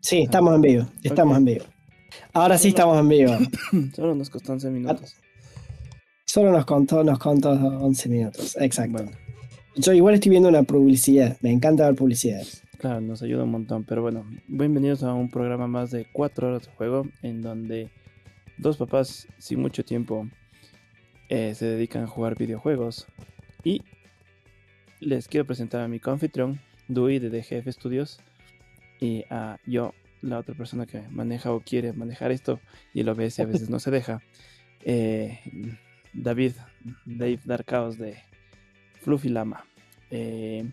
Sí, estamos en vivo. Estamos en vivo. Ahora sí estamos en vivo. Solo nos costó 11 minutos. Solo nos contó, nos contó 11 minutos. Exacto. Bueno, Yo igual estoy viendo una publicidad. Me encanta ver publicidades. claro, nos ayuda un montón. Pero bueno, bienvenidos a un programa más de 4 horas de juego en donde dos papás sin mucho tiempo eh, se dedican a jugar videojuegos. Y les quiero presentar a mi confitrión, Dewey de DGF Studios, y a yo, la otra persona que maneja o quiere manejar esto, y el OBS a veces no se deja, eh, David, Dave Darkaos de Fluffy Lama. Eh,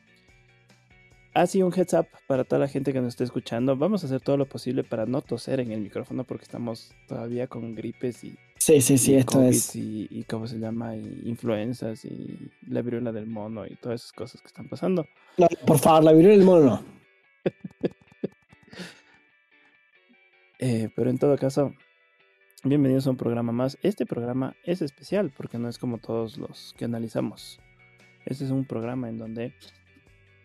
así un heads up para toda la gente que nos esté escuchando. Vamos a hacer todo lo posible para no toser en el micrófono porque estamos todavía con gripes y Sí, sí, sí, y esto COVID es. Y, y cómo se llama, y influencias y la viruela del mono y todas esas cosas que están pasando. No, por favor, la viruela del mono no. Eh, pero en todo caso, bienvenidos a un programa más. Este programa es especial porque no es como todos los que analizamos. Este es un programa en donde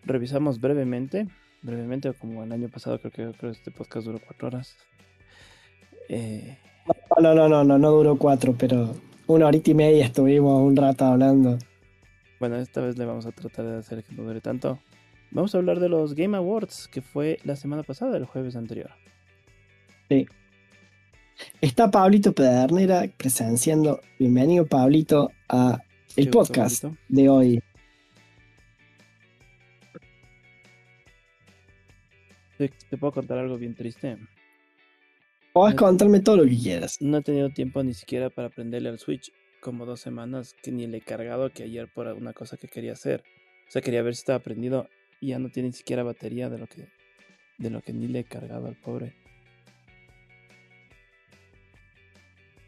revisamos brevemente, brevemente como el año pasado, creo que, creo que este podcast duró cuatro horas. Eh, No, no, no, no, no duró cuatro, pero una horita y media estuvimos un rato hablando. Bueno, esta vez le vamos a tratar de hacer que no dure tanto. Vamos a hablar de los Game Awards, que fue la semana pasada, el jueves anterior. Está Pablito Pedernera presenciando. Bienvenido, Pablito, a el gusto, podcast de hoy. Te, te puedo contar algo bien triste. Podés Me- contarme todo lo que quieras. No he tenido tiempo ni siquiera para aprenderle al Switch. Como dos semanas que ni le he cargado que ayer por una cosa que quería hacer. O sea, quería ver si estaba prendido y ya no tiene ni siquiera batería de lo que, de lo que ni le he cargado al pobre.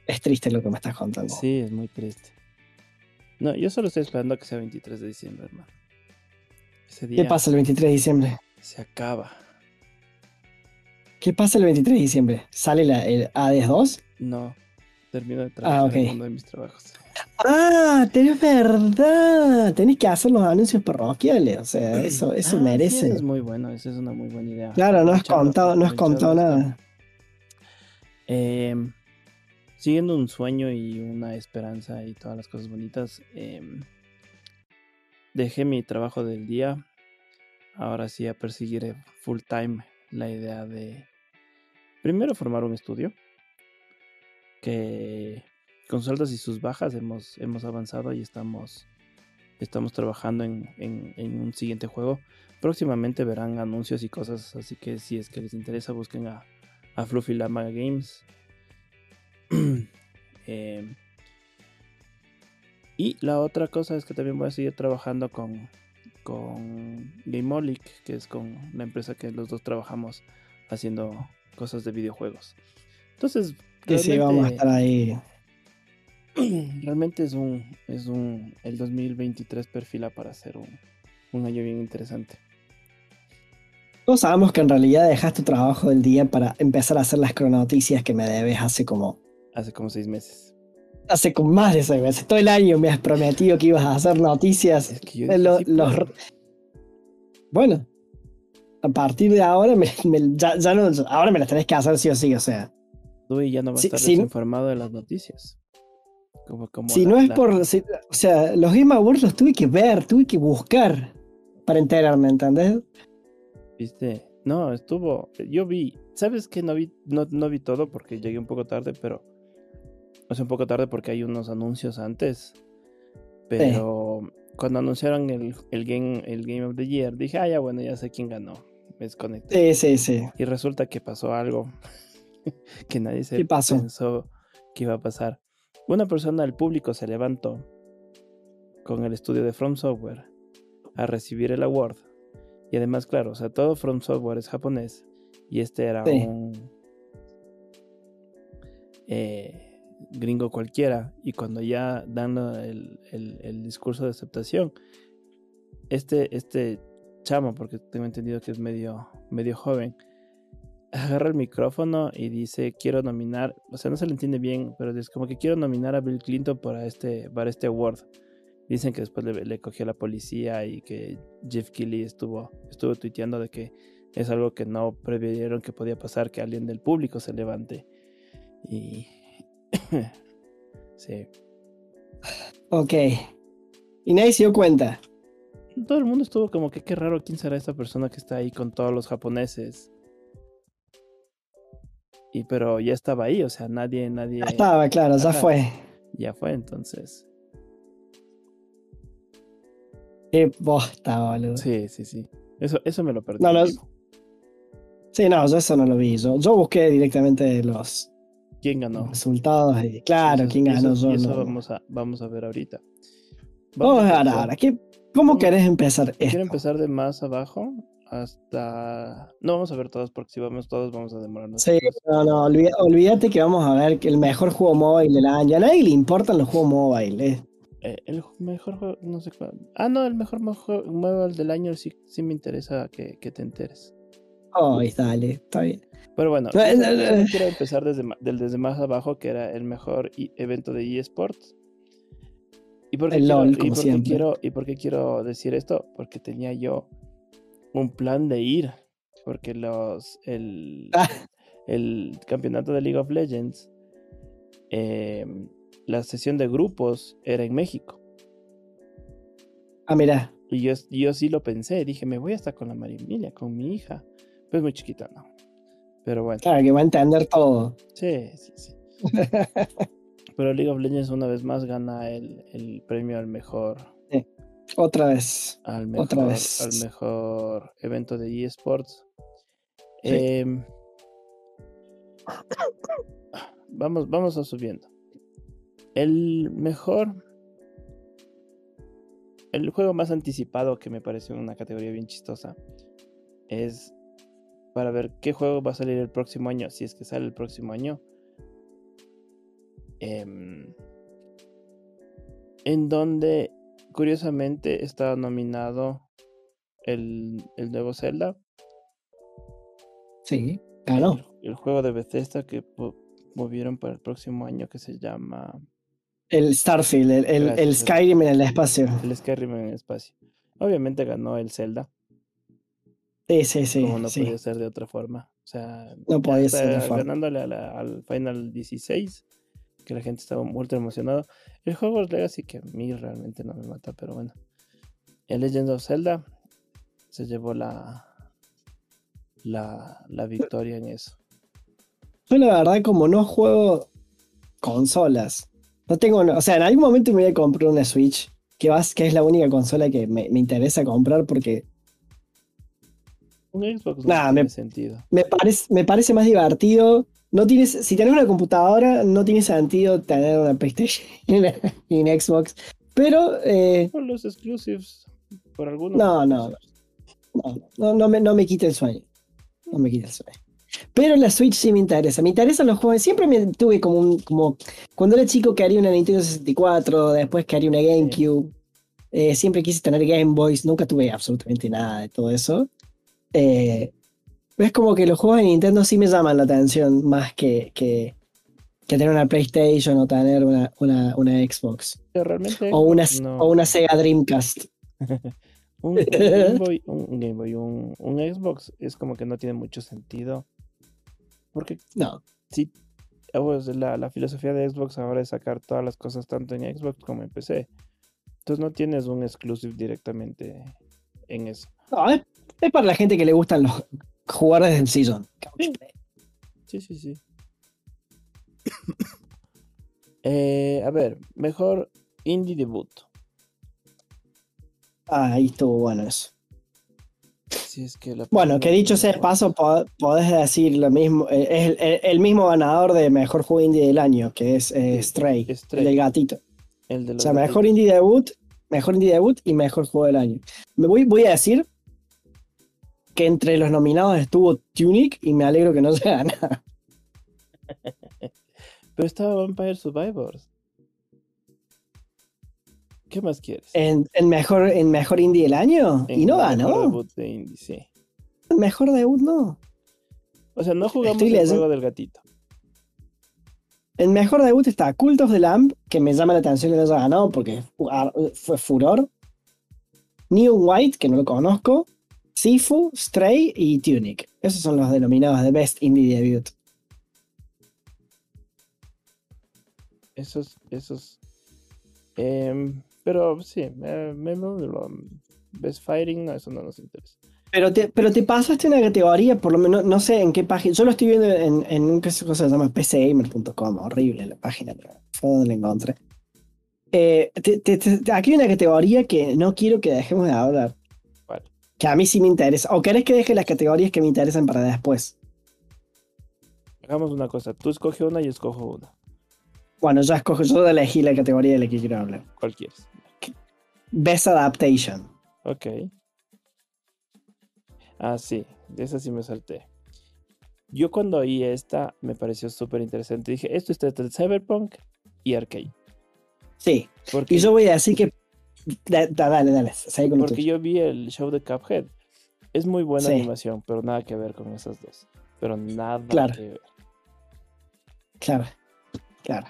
Es triste lo que me estás contando. Sí, es muy triste. No, yo solo estoy esperando a que sea 23 de diciembre, hermano. Ese día ¿Qué pasa el 23 de diciembre? se acaba. ¿Qué pasa el 23 de diciembre? ¿Sale la, el ADS2? No, termino de trabajar ok. en uno de mis trabajos. Ah, tenés verdad. Tenés que hacer los anuncios parroquiales. O sea, eso, eso Ah, sí, merece. eso es muy bueno, esa es una muy buena idea. Claro, no has contado, no has contado nada. esto. Siguiendo un sueño y una esperanza y todas las cosas bonitas, em, dejé mi trabajo del día. Ahora sí a perseguir full time la idea de primero formar un estudio que con sus altas y sus bajas hemos, hemos avanzado y estamos, estamos trabajando en, en- en un siguiente juego. Próximamente verán anuncios y cosas, así que si es que les interesa busquen a, a Fluffy Lama Games. Em, y la otra cosa es que también voy a seguir trabajando con, con Gameolic, que es con la empresa que los dos trabajamos haciendo cosas de videojuegos. Entonces, Que sí, vamos a realmente- estar ahí. Realmente es un, es un, el 2023 perfila para ser un, un año bien interesante. Todos sabemos que en realidad dejaste tu trabajo del día para empezar a hacer las cronoticias que me debes hace como. Hace como seis meses. Hace como más de seis meses. Todo el año me has prometido que ibas a hacer noticias. Es que yo dije, lo- "Sí los- puedo". Bueno, a partir de ahora me, me- ya, ya no, ahora me las tenés que hacer sí o sí. O sea, Tú y ya no vas a estar sí. desinformado de las noticias. Como, como si la- no es la- por. si- o sea, los Game Awards los tuve que ver, tuve que buscar para enterarme, ¿entendés? ¿Viste? No, estuvo. Yo vi. ¿Sabes que no vi, no, no vi todo porque llegué un poco tarde, pero. Sea, un poco tarde porque hay unos anuncios antes. Pero cuando anunciaron el, el, game, el Game of the Year, dije, ah, ya bueno, ya sé quién ganó. Me desconecté. Sí, sí, sí. Y resulta que pasó algo que nadie se ¿Qué pasó? pensó que iba a pasar. Una persona del público se levantó con el estudio de From Software a recibir el award. Y además, claro, o sea, todo From Software es japonés. Y este era Sí. un eh, gringo cualquiera. Y cuando ya dan el, el- el discurso de aceptación, este, este chamo, porque tengo entendido que es medio, medio joven, agarra el micrófono y dice, quiero nominar, o sea, no se le entiende bien, pero es como que quiero nominar a Bill Clinton para este, para este award. Dicen que después le, le cogió la policía y que Jeff Keighley estuvo, estuvo tuiteando de que es algo que no previeron que podía pasar, que alguien del público se levante. Y... sí. Ok. Y nadie se dio cuenta. Todo el mundo estuvo como que qué raro, ¿quién será esta persona que está ahí con todos los japoneses? Y pero ya estaba ahí, o sea, nadie, nadie. Ya estaba, claro, ya fue. Ya fue, entonces. Qué bosta, boludo. Sí, Sí, sí, sí. Eso, eso me lo perdí. No, no, yo eso no lo vi. Yo, yo busqué directamente los ¿Quién ganó? resultados y claro, Eso- quién ganó eso, yo. eso no. vamos, a, vamos a ver ahorita. Vamos a ver ahora. ¿qué- ¿Cómo Vamos- querés empezar esto? Quiero empezar de más abajo hasta. No vamos a ver todos porque si vamos todos vamos a demorarnos. Sí, no, no, olvídate que vamos a ver que el mejor juego móvil del año. A nadie le importan los juegos móviles. Eh, el ju- mejor juego, no sé cuál. Ah, no, el mejor móvil del año sí, sí me interesa que, que te enteres. Oh, dale, está bien. Pero bueno, quiero empezar desde, desde más abajo, que era el mejor evento de eSports. ¿Y por qué, El quiero, LOL, y como por qué siempre. quiero, ¿Y por qué quiero decir esto? Porque tenía yo un plan de ir. Porque los el, Ah. el campeonato de League of Legends, eh, la sesión de grupos era en México. Ah, mira. Y yo, yo sí lo pensé, dije, me voy a estar con la Marimilia, con mi hija. Pues muy chiquita, ¿no? Pero bueno, Claro, que va a entender todo. sí, sí, sí. Pero League of Legends una vez más gana el, el premio al mejor, Otra vez. al mejor, Otra vez. al mejor evento de eSports. Sí. Em, vamos, vamos a subiendo. El mejor. El juego más anticipado que me pareció una categoría bien chistosa es para ver qué juego va a salir el próximo año, si es que sale el próximo año. Em, en donde curiosamente estaba nominado el, el nuevo Zelda, Sí, ganó. el, el juego de Bethesda que movieron para el próximo año que se llama El Starfield, el, el- el. Skyrim en el espacio. el Skyrim en el espacio. Obviamente ganó el Zelda, Sí, sí, sí. como no sí. podía ser de otra forma. O sea, No podía ser de otra forma. ganándole a la- al Final 16, que la gente estaba muy emocionado. El juego es Legacy que a mí realmente no me mata, pero bueno. El Legend of Zelda se llevó la, la, la victoria en eso. Yo la verdad como no juego consolas, no tengo, o sea, en algún momento me voy a comprar una Switch, que, vas, que es la única consola que me, me interesa comprar porque Un Xbox no tiene sentido. me parece, me parece más divertido. No tienes, si tenés una computadora, no tiene sentido tener una PlayStation y una Xbox. Pero eh, Por los exclusives, por algunos. No, no. no, no, no me, no me quita el sueño. No me quita el sueño. Pero la Switch sí me interesa. Me interesan los juegos. Siempre me tuve como un. Como, cuando era chico quería una Nintendo 64, después quería una GameCube. Eh, siempre quise tener Game Boys. Nunca tuve absolutamente nada de todo eso. Eh, es como que los juegos de Nintendo sí me llaman la atención más que, que, que tener una PlayStation o tener una, una, una Xbox. Pero realmente O una, no. o una Sega Dreamcast. un, un Game Boy, un, un Game Boy, un, un Xbox es como que no tiene mucho sentido. Porque No. sí, pues, la, la filosofía de Xbox ahora es sacar todas las cosas tanto en Xbox como en PC. Entonces no tienes un exclusive directamente en eso. No, es, es para la gente que le gustan los jugar desde el sillón. Sí, sí, sí. Eh, a ver, mejor indie debut. Ah, ahí estuvo bueno eso. Si es que la Bueno, que dicho sea de paso, po- podés decir lo mismo. eh, Es el, el- el mismo ganador de mejor juego indie del año, que es eh, Stray, Stray. el del gatito. el de O sea, mejor indie debut, mejor indie debut y mejor juego del año. Me voy, voy a decir que entre los nominados estuvo Tunic y me alegro que no se gana. Pero estaba Vampire Survivors. ¿Qué más quieres? En, en mejor, en mejor indie del año y no mejor ganó. debut de indie, sí. Mejor debut no. O sea, no jugamos Estoy el leyendo- juego del gatito. En mejor debut está Cult of the Lamb, que me llama la atención que no haya ganado porque fue furor. New White, que no lo conozco. Sifu, Stray y Tunic. Esos son los denominados de Best Indie Debut. Esos, esos. em, pero sí, me, me, me- lo- Best Fighting, no, eso no nos interesa. Pero te, pero te pasaste una categoría, por lo menos, no sé en qué página. Yo lo estoy viendo en, en un que se llama pcgamer.com, horrible la página, pero fue donde la encontré. Eh, te- te- te- aquí hay una categoría que no quiero que dejemos de hablar. Que a mí sí me interesa. ¿O querés que deje las categorías que me interesan para después? Hagamos una cosa, tú escoge una y escojo una. Bueno, ya escojo, yo elegí la categoría de la que quiero hablar. ¿Cuál quieres? Best Adaptation. Ok. Ah, sí, de esa sí me salté. Yo cuando oí esta me pareció súper interesante. Dije, esto está entre Cyberpunk y Arcade. Sí. Porque, Y yo voy a decir que. Da- da- dale, dale. con porque yo vi el show de Cuphead. Es muy buena Sí. animación, pero nada que ver con esas dos. Pero nada Claro. que ver. Claro, claro.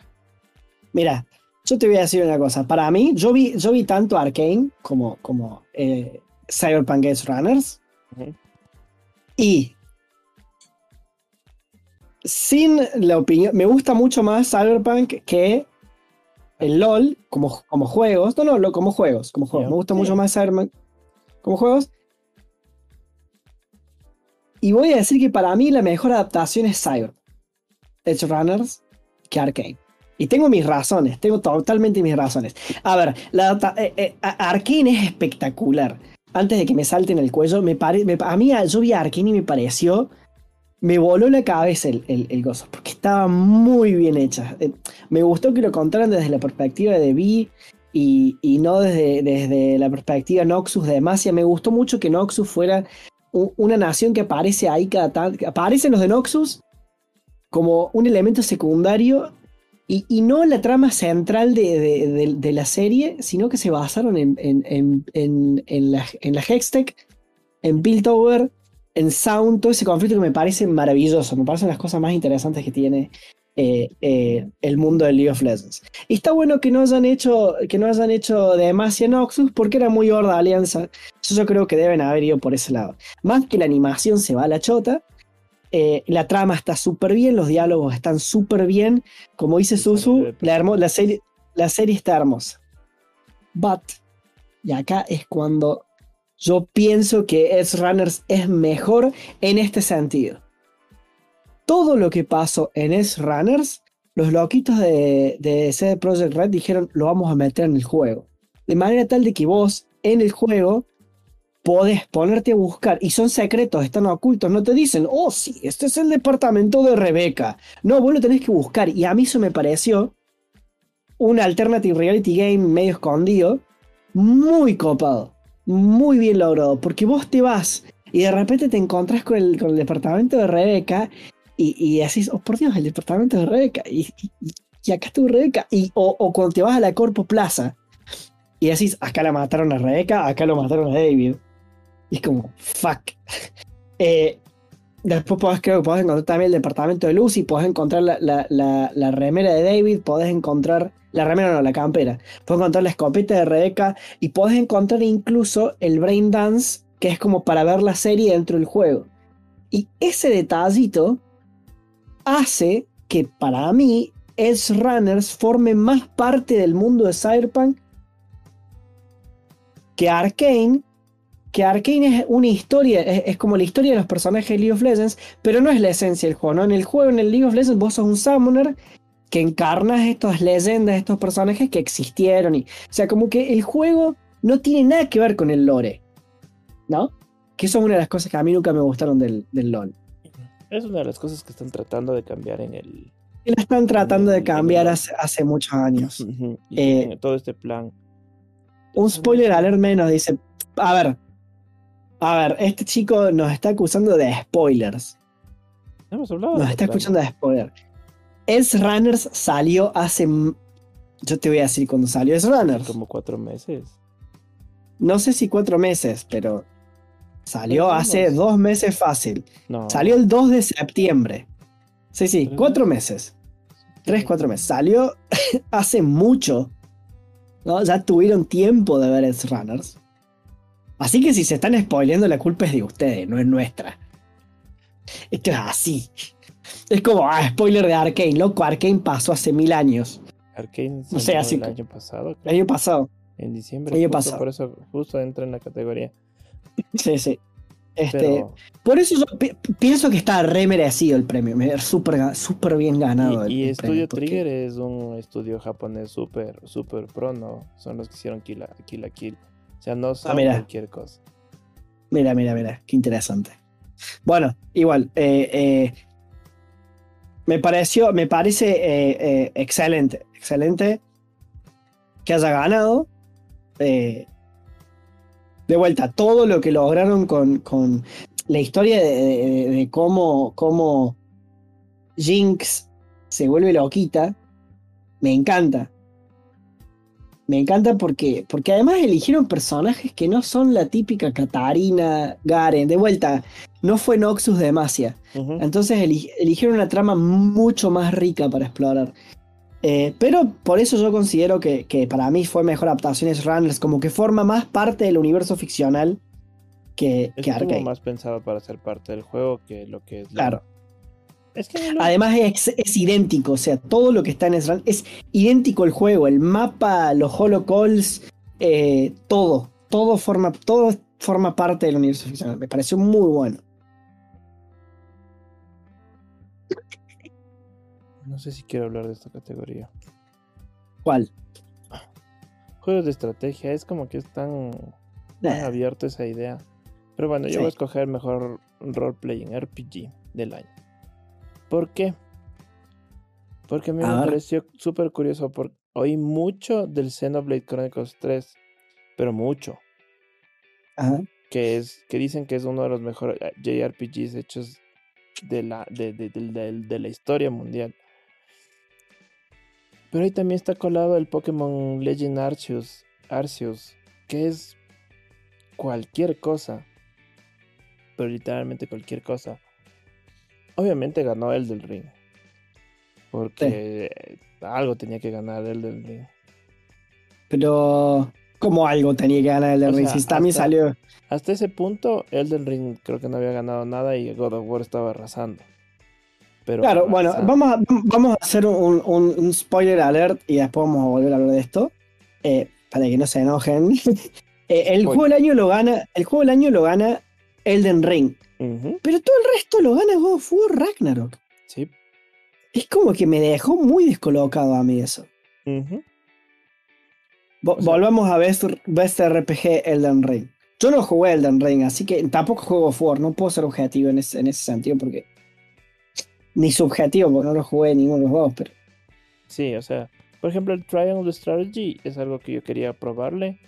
Mira, yo te voy a decir una cosa. Para mí, yo vi, yo vi tanto Arkane como, como eh, Cyberpunk Edge Runners. Y sin la opinión, me gusta mucho más Cyberpunk que el LOL como, como juegos. No, no, lo- como juegos, como juegos. Me gusta mucho más Cyberpunk como juegos. Y voy a decir que para mí la mejor adaptación es Cyberpunk Edge Runners que Arkane. Y tengo mis razones, tengo totalmente mis razones. A ver, la eh, eh, Arkane es espectacular. Antes de que me salten el cuello, me pare, me- a mí yo vi a Arkane y me pareció, me voló la cabeza el, el, el gozo, porque estaba muy bien hecha. Eh, me gustó que lo contaran desde la perspectiva de Vi y, y no desde, desde la perspectiva Noxus de Demacia. Me gustó mucho que Noxus fuera una nación que aparece ahí cada tanto. Aparecen los de Noxus como un elemento secundario y, y no la trama central de, de- la serie, sino que se basaron en, en, en, en, en la, en la Hextech, en Piltover, en Sound, todo ese conflicto que me parece maravilloso, me parecen las cosas más interesantes que tiene eh, eh, el mundo de League of Legends. Y está bueno que no hayan hecho, que no hayan hecho Demacia Noxus porque era muy horda alianza. Yo, yo creo que deben haber ido por ese lado. Más que la animación se va a la chota. eh, la trama está súper bien, los diálogos están súper bien. Como dice Susu, la, hermo- la, serie, la serie está hermosa. But, y acá es cuando yo pienso que Edge Runners es mejor en este sentido. Todo lo que pasó en Edge Runners, los loquitos de, de CD Projekt Red dijeron lo vamos a meter en el juego. De manera tal de que vos en el juego podés ponerte a buscar y son secretos, están ocultos, no te dicen, oh sí, este es el departamento de Rebeca. No, vos lo tenés que buscar y a mí eso me pareció un alternative reality game medio escondido, muy copado, muy bien logrado, porque vos te vas y de repente te encontrás con el, con el departamento de Rebeca y, y decís, oh por Dios, el departamento de Rebeca, y, y- acá estuvo Rebeca, y, o, o cuando te vas a la Corpo Plaza y decís, acá la mataron a Rebeca, acá lo mataron a David. Y es como, fuck. Eh, después podés, creo que podés encontrar también el departamento de Lucy, podés encontrar la, la- la- la remera de David, podés encontrar, la remera no, la campera, podés encontrar la escopeta de Rebeca y podés encontrar incluso el Brain Dance, que es como para ver la serie dentro del juego. Y ese detallito hace que para mí Edge Runners forme más parte del mundo de Cyberpunk que Arkane, que Arkane es una historia, es, es como la historia de los personajes de League of Legends, pero no es la esencia del juego, ¿no? En el juego, en el League of Legends, vos sos un summoner que encarnas estas leyendas, estos personajes que existieron. Y, o sea, como que el juego no tiene nada que ver con el lore, ¿no? Que eso es una de las cosas que a mí nunca me gustaron del, del LoL. Es una de las cosas que están tratando de cambiar en el. Y la están tratando de cambiar hace, hace muchos años. Y Eh, todo este plan. Un spoiler alert menos dice, a ver, a ver, este chico nos está acusando de spoilers. Hemos hablado. Nos de está escuchando de spoiler. Edge Runners salió hace. Yo te voy a decir cuando salió Edge Runners. Como cuatro meses. No sé si cuatro meses, pero salió hace dos meses fácil. No. Salió el 2 de septiembre. Sí, sí, ¿Tres cuatro meses. Tres, cuatro meses. Salió hace mucho. ¿no? Ya tuvieron tiempo de ver Edge Runners. Así que si se están spoileando, la culpa es de ustedes, no es nuestra. Esto es así. Es como, ah, spoiler de Arkane, loco, Arkane pasó hace mil años. Arkane O sea, así el año pasado, El año pasado. en diciembre. el año justo pasado. Por eso justo entra en la categoría. Sí, sí. Este, Pero, Por eso yo pi- pienso que está re merecido el premio. me- Súper súper bien ganado. y, y porque- Trigger es un estudio japonés súper, súper pro, ¿no? Son los que hicieron Kill la Kill, la Kill. O sea, no son Ah, mira. cualquier cosa. Mira, mira, mira. Qué interesante. Bueno, igual. eh, eh, me pareció, me parece eh, excelente. Excelente que haya ganado. De vuelta, todo lo que lograron con, con la historia de, de- de cómo, cómo Jinx se vuelve loquita, me encanta. Me encanta porque, porque además eligieron personajes que no son la típica Katarina, Garen. De vuelta, no fue Noxus de Demacia. Entonces eli- eligieron una trama mucho más rica para explorar. Eh, pero por eso yo considero que, que para mí fue mejor adaptaciones Runners, como que forma más parte del universo ficcional que, que Estuvo Arcane. más pensado para ser parte del juego que lo que es. la- Claro. Es que lo- Además es, es idéntico, o sea, todo lo que está en Esran es idéntico el juego, el mapa, los holocalls, eh, todo, todo forma, todo forma parte del universo ficcional. Me pareció muy bueno. no sé si quiero hablar de esta categoría. ¿Cuál? Juegos de estrategia, es como que es tan, tan Nah, abierto esa idea. Pero bueno, yo Sí. voy a escoger mejor roleplaying RPG del año. ¿Por qué? Porque a mí me pareció súper curioso. Porque oí mucho del Xenoblade Chronicles 3, pero mucho. ajá. Que, es, que dicen que es uno de los mejores eh, JRPGs hechos de la, de, de- de- de- de la historia mundial. Pero ahí también está colado el Pokémon Legend Arceus, Arceus, que es cualquier cosa. Pero literalmente cualquier cosa. Obviamente ganó el del ring. Porque algo tenía que ganar el del ring. Pero como algo tenía que ganar el de O Ring. sea, Si hasta- salió. Hasta ese punto, Elden Ring creo que no había ganado nada y God of War estaba arrasando. Pero Claro, bueno, vamos a, vamos a hacer un, un- un spoiler alert y después vamos a volver a hablar de esto. eh, para que no se enojen. Eh, el juego del año lo gana. El juego del año lo gana Elden Ring. Pero todo el resto lo gana God of War Ragnarok. Sí. Es como que me dejó muy descolocado a mí eso. sea- Volvamos a Best, Best RPG Elden Ring. Yo no jugué Elden Ring, así que tampoco juego of War. No puedo ser objetivo en ese, en ese sentido porque. Ni subjetivo, porque no lo jugué en ninguno de los dos, pero. Sí, o sea, por ejemplo, el Triangle Strategy es algo que yo quería probarle.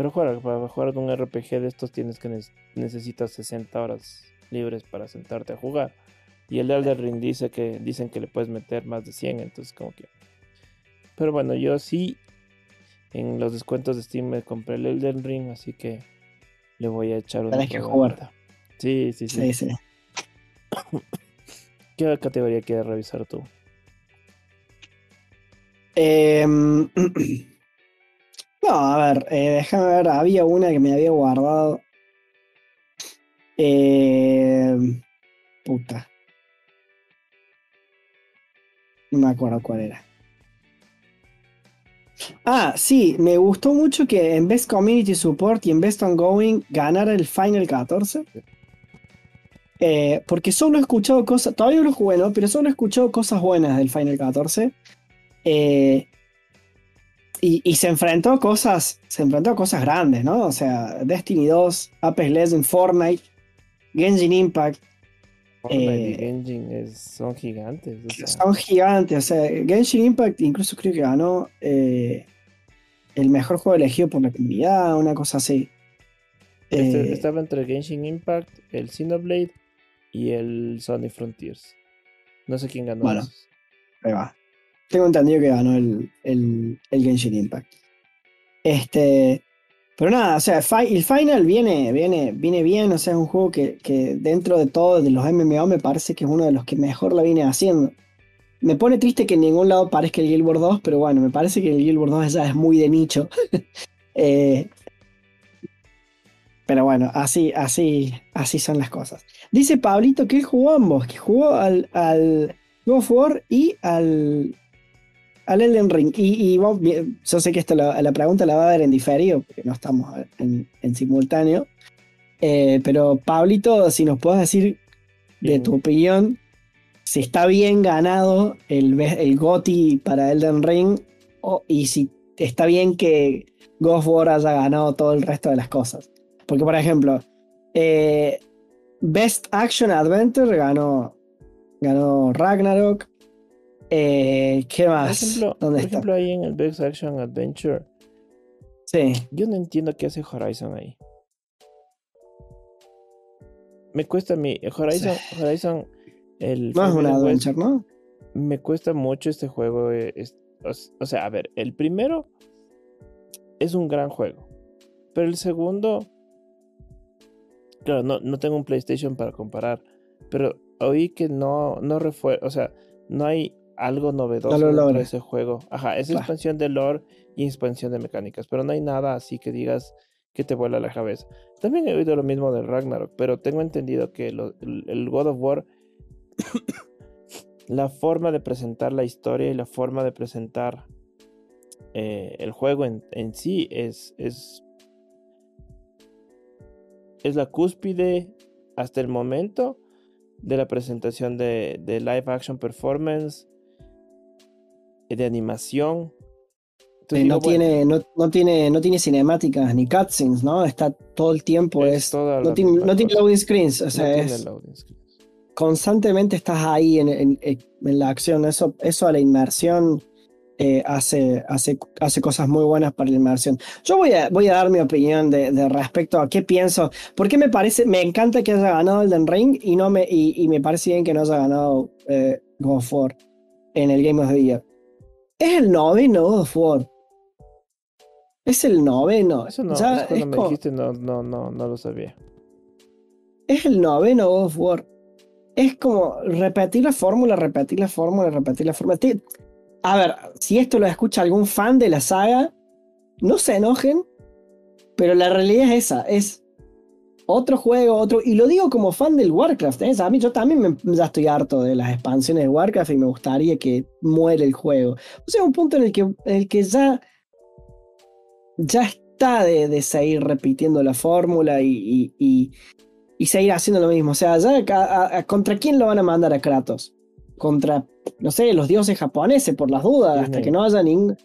Pero jugar, para jugar un RPG de estos tienes que ne- necesitas 60 horas libres para sentarte a jugar. Y el Elden Ring dice que dicen que le puedes meter más de 100, entonces como que Pero bueno, yo sí en los descuentos de Steam me compré el Elden Ring, así que le voy a echar una Tenés que probadita. Sí, sí, sí. Sí, sí. ¿Qué categoría quieres revisar tú? Em, no, a ver, eh, déjame ver. Había una que me había guardado. Em, puta. No me acuerdo cuál era. Ah, sí, me gustó mucho que en Best Community Support y en Best Ongoing ganara el Final 14. Eh, porque solo he escuchado cosas, todavía no lo jugué, ¿no? Pero solo he escuchado cosas buenas del Final 14. Eh, y, y se enfrentó a cosas, se enfrentó a cosas grandes, ¿no? O sea, Destiny 2, Apex Legends, Fortnite, Genshin Impact, Fortnite Eh, y Genshin es- son gigantes. o sea, son gigantes. O sea, Genshin Impact incluso creo que ganó eh, el mejor juego elegido por la comunidad, una cosa así. este- Eh, estaba entre Genshin Impact, el Xenoblade y el Sony Frontiers. No sé quién ganó. Bueno. esos. Ahí va. Tengo entendido que ganó el, el, el Genshin Impact. Este. Pero nada, o sea, el final viene, viene, viene bien. O sea, es un juego que, que dentro de todo, de los MMO, me parece que es uno de los que mejor la viene haciendo. Me pone triste que en ningún lado parezca el Guild Wars 2, pero bueno, me parece que el Guild Wars 2 ya es muy de nicho. Eh, Pero bueno, así, así, así son las cosas. Dice Pablito que él jugó ambos, que jugó al, al God of War y al, al Elden Ring. Y, y vos, yo sé que la, la pregunta la va a ver en diferido, porque no estamos en, en simultáneo. Eh, pero Pablito, si nos puedes decir de tu opinión, si está bien ganado el, el GOTY para Elden Ring o- y si está bien que God War haya ganado todo el resto de las cosas. Porque, por ejemplo, eh, Best Action Adventure ganó, ganó Ragnarok. Eh, ¿Qué Por más? ejemplo, ¿Dónde por está? ejemplo, ahí en el Best Action Adventure, Sí. yo no entiendo qué hace Horizon ahí. Me cuesta mi Horizon, Horizon, el No es una adventure, ¿no? me cuesta mucho este juego. eh, es- o sea, a ver, el primero es un gran juego, pero el segundo, claro, no, no tengo un PlayStation para comparar, pero oí que no, no refuerza, o sea, no hay algo novedoso No lo de ese juego. Ajá, es expansión de lore y expansión de mecánicas, pero no hay nada así que digas que te vuela la cabeza. También he oído lo mismo de Ragnarok, pero tengo entendido que lo- el, el God of War, la forma de presentar la historia y la forma de presentar eh, el juego en, en sí es, es, es la cúspide hasta el momento de la presentación de, de live action performance, de animación. Entonces Eh, digo, no, bueno, tiene, no, no tiene, no tiene cinemáticas ni cutscenes, ¿no? Está todo el tiempo, Es no, tiene, no tiene loading screens, o sea, es, screens. constantemente estás ahí en, en- en la acción. Eso, eso a la inmersión eh, hace, hace, hace cosas muy buenas para la inmersión. Yo voy a, voy a dar mi opinión de, de respecto a qué pienso. Porque me parece, me encanta que haya ganado Elden Ring y, no me, y, y me parece bien que no haya ganado eh, God of War en el Game of the Year. Es el noveno God of War. Es el noveno. Eso no, Ya eso cuando es me como- dijiste no, no, no, no lo sabía. es el noveno God of War. Es como repetir la fórmula, repetir la fórmula, repetir la fórmula. A ver, si esto lo escucha algún fan de la saga, no se enojen, pero la realidad es esa, es otro juego, otro... Y lo digo como fan del Warcraft, ¿eh? A mí yo también me- ya estoy harto de las expansiones de Warcraft y me gustaría que muere el juego. O sea, un punto en el que, en el que ya... Ya está de, de seguir repitiendo la fórmula y- y- y y seguir haciendo lo mismo. O sea, ya a- a- a- ¿contra quién lo van a mandar a Kratos? Contra, no sé, los dioses japoneses, por las dudas, hasta que no haya ningún.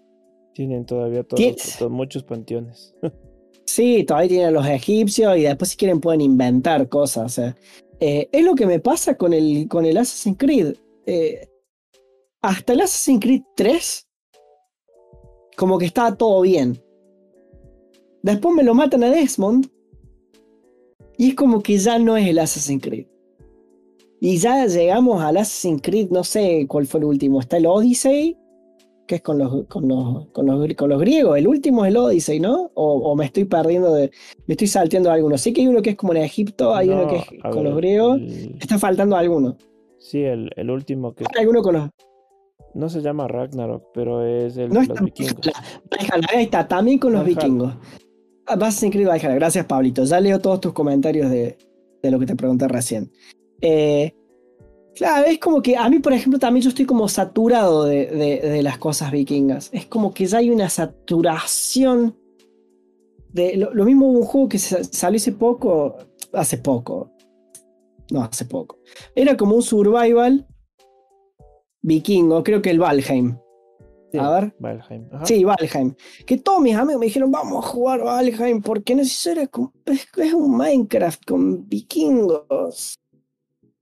Tienen todavía todos, Tienes- to- muchos panteones. Sí, todavía tienen los egipcios y después, si quieren, pueden inventar cosas. Eh, es lo que me pasa con el, con el Assassin's Creed. Eh, hasta el Assassin's Creed 3, como que estaba todo bien. Después me lo matan a Desmond. Y es como que ya no es el Assassin's Creed. Y ya llegamos al Assassin's Creed, no sé cuál fue el último. Está el Odyssey, que es con los, con los, con los, con los griegos. El último es el Odyssey, ¿no? O, o me estoy perdiendo de. Me estoy salteando algunos. Sé que hay uno que es como en Egipto, hay uno No, que es a con ver, los griegos. el- Está faltando alguno. sí, el, el último que Hay alguno con los. no se llama Ragnarok, pero es el No los está vikingos. Valhalla, ahí está, también con los Valhalla. vikingos. Ah, Assassin's Creed Valhalla. Gracias, Pablito. Ya leo todos tus comentarios de, de lo que te pregunté recién. Eh, claro, es como que a mí, por ejemplo, también yo estoy como saturado de, de- de las cosas vikingas. Es como que ya hay una saturación. De, lo, lo mismo un juego que sa- salió hace poco. Hace poco. No, hace poco. Era como un survival vikingo, creo que el Valheim. Sí, A ver. Valheim. Ajá. Sí, Valheim. Que todos mis amigos me dijeron, vamos a jugar Valheim, porque necesito es, es un Minecraft con vikingos.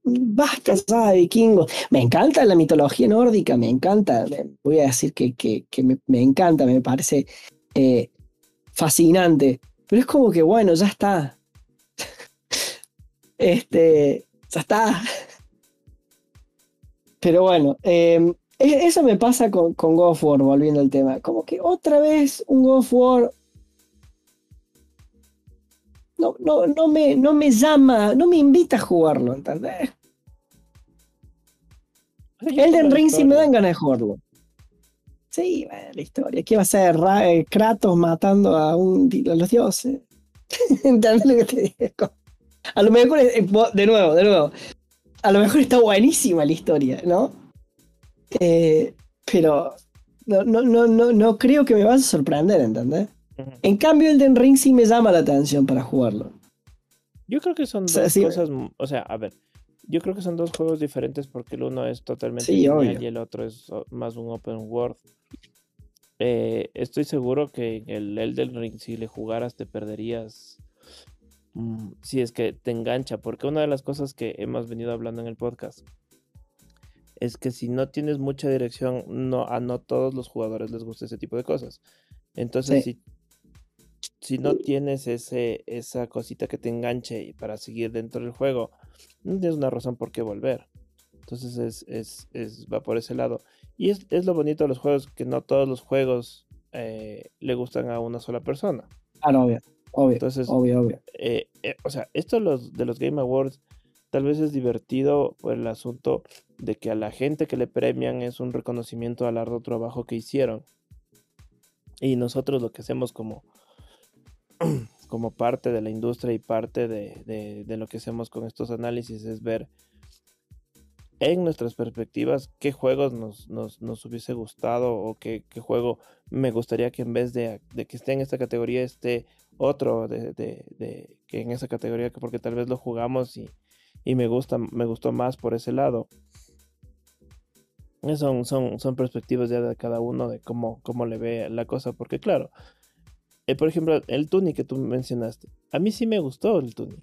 Basta ya de vikingos. Me encanta la mitología nórdica, me encanta. Voy a decir que, que- me, encanta, me parece eh, fascinante. Pero es como que, bueno, ya está. este, ya está. Pero bueno, eh, e- eso me pasa con, con War, volviendo al tema. Como que otra vez un God War. No, no, no, me, no me llama, no me invita a jugarlo, ¿entendés? Elden Ring sí me dan ganas de jugarlo. Sí, bueno, la historia. ¿Qué va a ser? Eh, Kratos matando a, un, a los dioses. ¿Entendés lo que te digo? A lo mejor, es- de nuevo, de nuevo. A lo mejor está buenísima la historia, ¿no? Eh, pero no, no, no, no, no creo que me vas a sorprender, ¿entendés? En cambio, el Den Ring sí me llama la atención para jugarlo. Yo creo que son O sea, dos sí. cosas, o sea, a ver, yo creo que son dos juegos diferentes porque el uno es totalmente Sí, lineal y el otro es más un open world. Eh, estoy seguro que en el Elden Ring si le jugaras te perderías mm, si es que te engancha, porque una de las cosas que hemos venido hablando en el podcast es que si no tienes mucha dirección, no a no todos los jugadores les gusta ese tipo de cosas. Entonces, si, si no tienes ese, esa cosita que te enganche para seguir dentro del juego, no tienes una razón por qué volver. Entonces es, es, es- va por ese lado. Y es, es lo bonito de los juegos, que no todos los juegos eh, le gustan a una sola persona. Claro, obvio. Obvio, Entonces, obvio, obvio. eh, eh, o sea, esto los, de los Game Awards tal vez es divertido por el asunto de que a la gente que le premian es un reconocimiento al arduo trabajo que hicieron. Y nosotros lo que hacemos como, como parte de la industria y parte de, de- de lo que hacemos con estos análisis es ver en nuestras perspectivas qué juegos nos, nos, nos hubiese gustado o qué, qué juego me gustaría que en vez de, de que esté en esta categoría esté otro de, que en esa categoría que porque tal vez lo jugamos y, y me gusta me gustó más por ese lado. Son, son, son perspectivas ya de cada uno de cómo, cómo le ve la cosa porque claro eh, por ejemplo el Tunic que tú mencionaste a mí sí me gustó el Tunic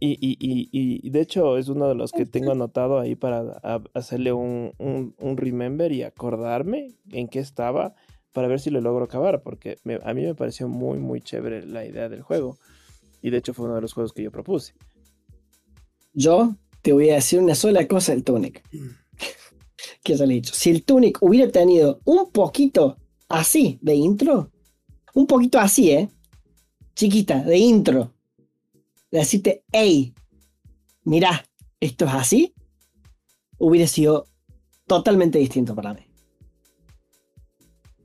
y, y, y, y de hecho es uno de los que tengo anotado ahí para a- hacerle un, un, un remember y acordarme en qué estaba para ver si lo logro acabar, porque me- a mí me pareció muy, muy chévere la idea del juego. Y de hecho fue uno de los juegos que yo propuse. Yo te voy a decir una sola cosa del Tunic. que ya le he dicho. Si el Tunic hubiera tenido un poquito así de intro, un poquito así, ¿eh? Chiquita, de intro. De decirte, hey, mirá, esto es así, hubiera sido totalmente distinto para mí.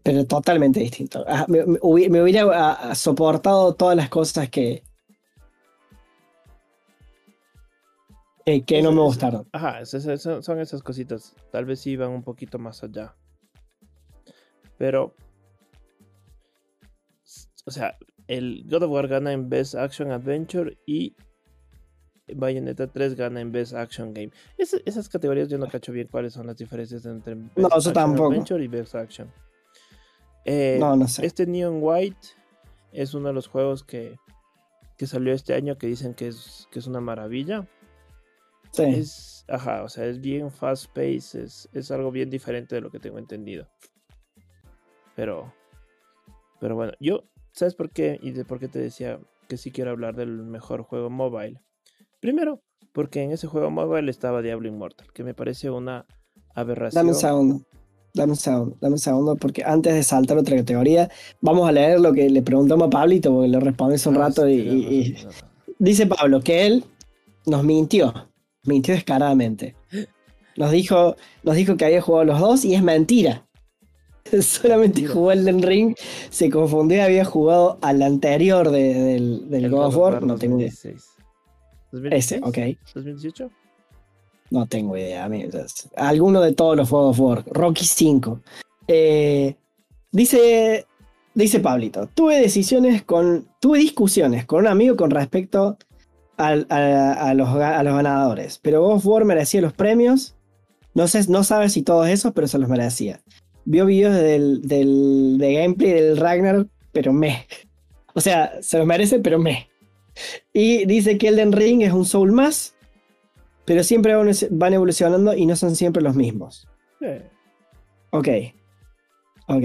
Pero totalmente distinto. Ah, Me, me hubi- me hubiera ah, ah, soportado todas las cosas que, que, no me gustaron. Ajá, son, esas cositas. Tal vez iban un poquito más allá. Pero, o sea, el God of War gana en Best Action Adventure y Bayonetta 3 gana en Best Action Game. Es- esas categorías yo no cacho bien cuáles son las diferencias entre Best No, Action tampoco. Adventure y Best Action. Eh, No, no sé. Este Neon White es uno de los juegos que, que salió este año que dicen que es, que es una maravilla. Sí. Es, ajá, o sea, es bien fast pace, es, es algo bien diferente de lo que tengo entendido. Pero, pero bueno, yo, ¿sabes por qué? Y de por qué te decía que sí quiero hablar del mejor juego mobile. Primero, porque en ese juego mobile estaba Diablo Immortal, que me parece una aberración. Dame un segundo. Dame un segundo, dame un segundo, porque antes de saltar a otra categoría, vamos a leer lo que le preguntamos a Pablito, porque le respondí hace un Ah, rato sí, y, dice Pablo que él nos mintió, mintió descaradamente. Nos dijo, nos dijo que había jugado los dos y es mentira. Solamente jugó el del Ring, se confundió, había jugado al anterior de- del, del El God of War, no tengo idea. 2016. Ese, 2016, ok. 2018. No tengo idea, amigos. Alguno de todos los juegos of War. Rocky 5. Eh, dice, dice Pablito, tuve decisiones con, tuve discusiones con un amigo con respecto al- a, a los, a los ganadores, pero God of War merecía los premios. No sé, no sabe si todos esos, pero se los merecía. Vio videos del, del, de gameplay del Ragnar, pero me. O sea, se los merece, pero me. Y dice que Elden Ring es un Soul más, pero siempre van evolucionando y no son siempre los mismos. Eh, Ok. Ok.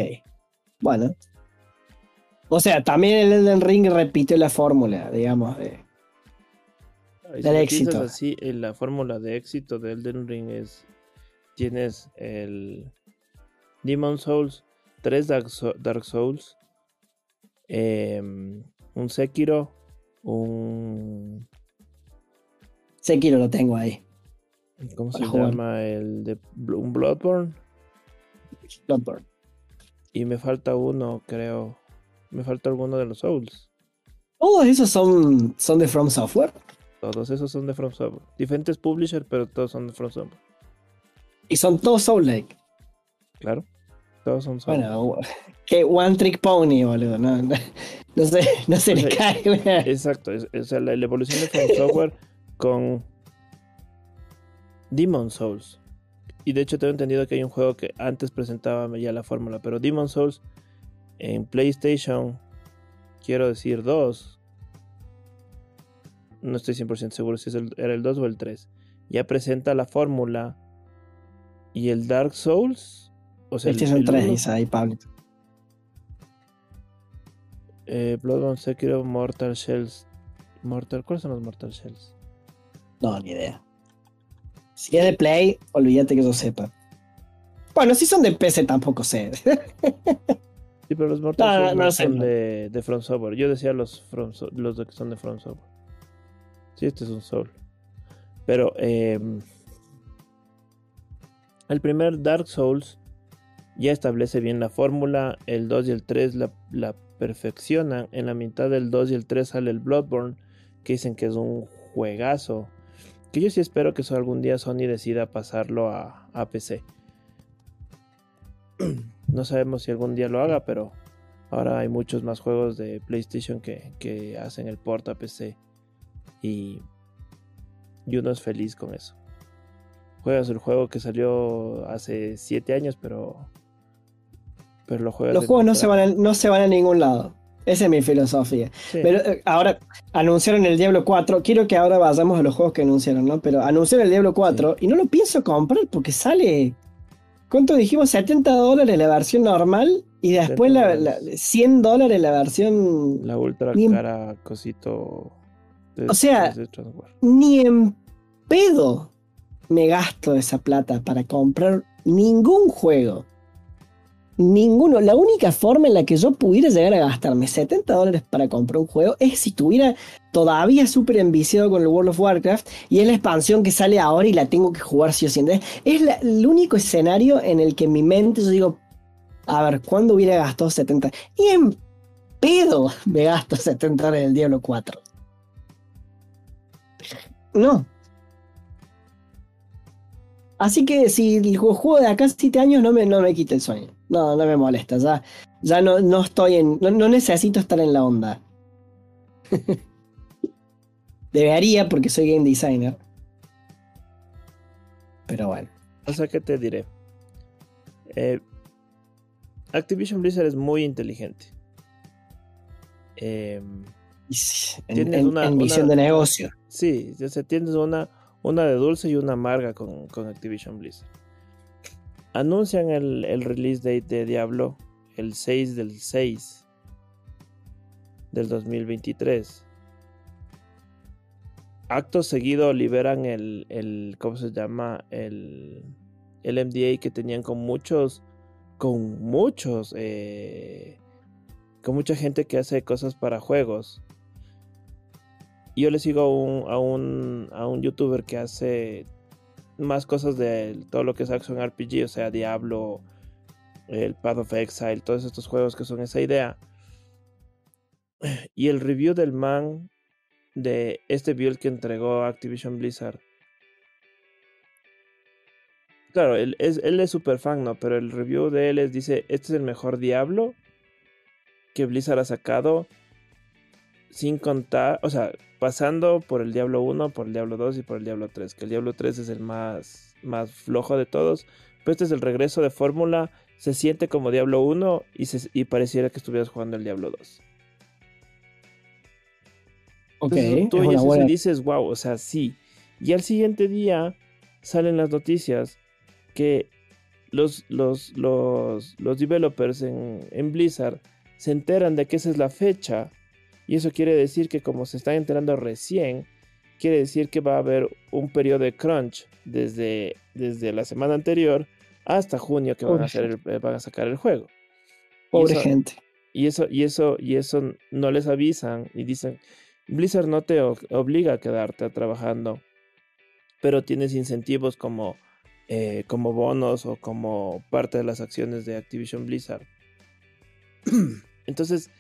Bueno. O sea, también el Elden Ring repitió la fórmula, digamos. de- Del éxito. así, la fórmula de éxito de Elden Ring es tienes el Demon Souls, tres Dark, So- Dark Souls, em, un Sekiro, un Sekiro lo tengo ahí. ¿cómo se jugar. llama? El de un Bloodborne Bloodborne. y me falta uno, creo. Me falta alguno de los Souls. Todos esos son, son de From Software. Todos esos son de From Software. Diferentes publishers, pero todos son de From Software. Y son todos Soul Like. Claro. Todos son Soul Bueno, que One Trick Pony, boludo. No, no, no se, no se O le cae. una- Exacto. es- O sea, la, la evolución de From Software con Demon Souls. Y de hecho tengo entendido que hay un juego que antes presentaba ya la fórmula, pero Demon Souls en PlayStation, quiero decir 2. No estoy 100% seguro si es el- era el 2 o el 3. Ya presenta la fórmula y el Dark Souls. O sea, el- PlayStation el 3, uno- dice ahí, Pablo. eh, Bloodborne, Sekiro, Mortal Shells. Mortal, ¿Cuáles son los Mortal Shells? No, ni idea. Si es de Play, olvídate que yo sepa. Bueno, si son de PC tampoco sé. Sí, pero los Mortal No, no, son de, de From Software. Yo decía los, From los que son de From Software. Sí, este es un Soul. Pero eh, el primer Dark Souls ya establece bien la fórmula. El 2 y el 3 la, la perfeccionan. En la mitad del 2 y el 3 sale el Bloodborne, que dicen que es un juegazo. Que yo sí espero que algún día Sony decida pasarlo a, a PC. No sabemos si algún día lo haga, pero ahora hay muchos más juegos de PlayStation que, que hacen el port a PC. Y, y uno es feliz con eso. Juegas el juego que salió hace 7 años, pero. Pero. Los juegos no se, van a, no se van a ningún lado. Esa es mi filosofía. Sí. Pero eh, ahora anunciaron el Diablo 4. Quiero que ahora vayamos a los juegos que anunciaron, ¿no? Pero anunciaron el Diablo 4 y no lo pienso comprar porque sale. ¿Cuánto dijimos? 70 dólares la versión normal y después la, 70 la- dólares. 100 dólares la versión. La ultra Ni en- cara cosito. de- O sea- de. Ni en pedo me gasto esa plata para comprar ningún juego. Ninguno. La única forma en la que yo pudiera llegar a gastarme 70 dólares para comprar un juego es si estuviera todavía súper enviciado con el World of Warcraft y es la expansión que sale ahora y la tengo que jugar si o sí. Es el único escenario en el que en mi mente yo digo, a ver, ¿cuándo hubiera gastado 70? Y en pedo me gasto 70 dólares en el Diablo 4. No. Así que si el ju- juego de acá 7 años no me, no me quita el sueño. No, no me molesta. Ya, ya no, no estoy en. No, no necesito estar en la onda. Debería porque soy game designer. Pero bueno. O sea, ¿qué te diré? Eh, Activision Blizzard es muy inteligente. En, Tienes en- una- en visión una- de negocio. Sí, o sea, tienes una, una de dulce y una amarga con, con Activision Blizzard. Anuncian el, el release date de Diablo el 6 del 6 del 2023. Acto seguido liberan el, el ¿cómo se llama? El, el MDA que tenían con muchos, con muchos, eh, con mucha gente que hace cosas para juegos. Yo le sigo a un, a un, a un youtuber que hace más cosas de todo lo que es Action RPG, o sea, Diablo, el Path of Exile, todos estos juegos que son esa idea. Y el review del man de este build que entregó Activision Blizzard. Claro, él es, él es super fan, ¿no? Pero el review de él es, dice, este es el mejor Diablo que Blizzard ha sacado sin contar, o sea, pasando por el Diablo 1, por el Diablo 2 y por el Diablo 3, que el Diablo 3 es el más, más flojo de todos, pero este es el regreso de fórmula, se siente como Diablo 1 y, se- y pareciera que estuvieras jugando el Diablo 2. Ok, Entonces, tú es oyes buena. y dices, wow, o sea, sí. Y al siguiente día salen las noticias que los, los, los, los developers en, en Blizzard se enteran de que esa es la fecha. Y eso quiere decir que como se están enterando recién, quiere decir que va a haber un periodo de crunch desde, desde la semana anterior hasta junio que van a, Pobre hacer el- van a sacar el juego. Y Pobre eso- gente. y eso, y eso, y eso no les avisan y dicen, Blizzard no te obliga a quedarte trabajando, pero tienes incentivos como, eh, como bonos o como parte de las acciones de Activision Blizzard. Entonces,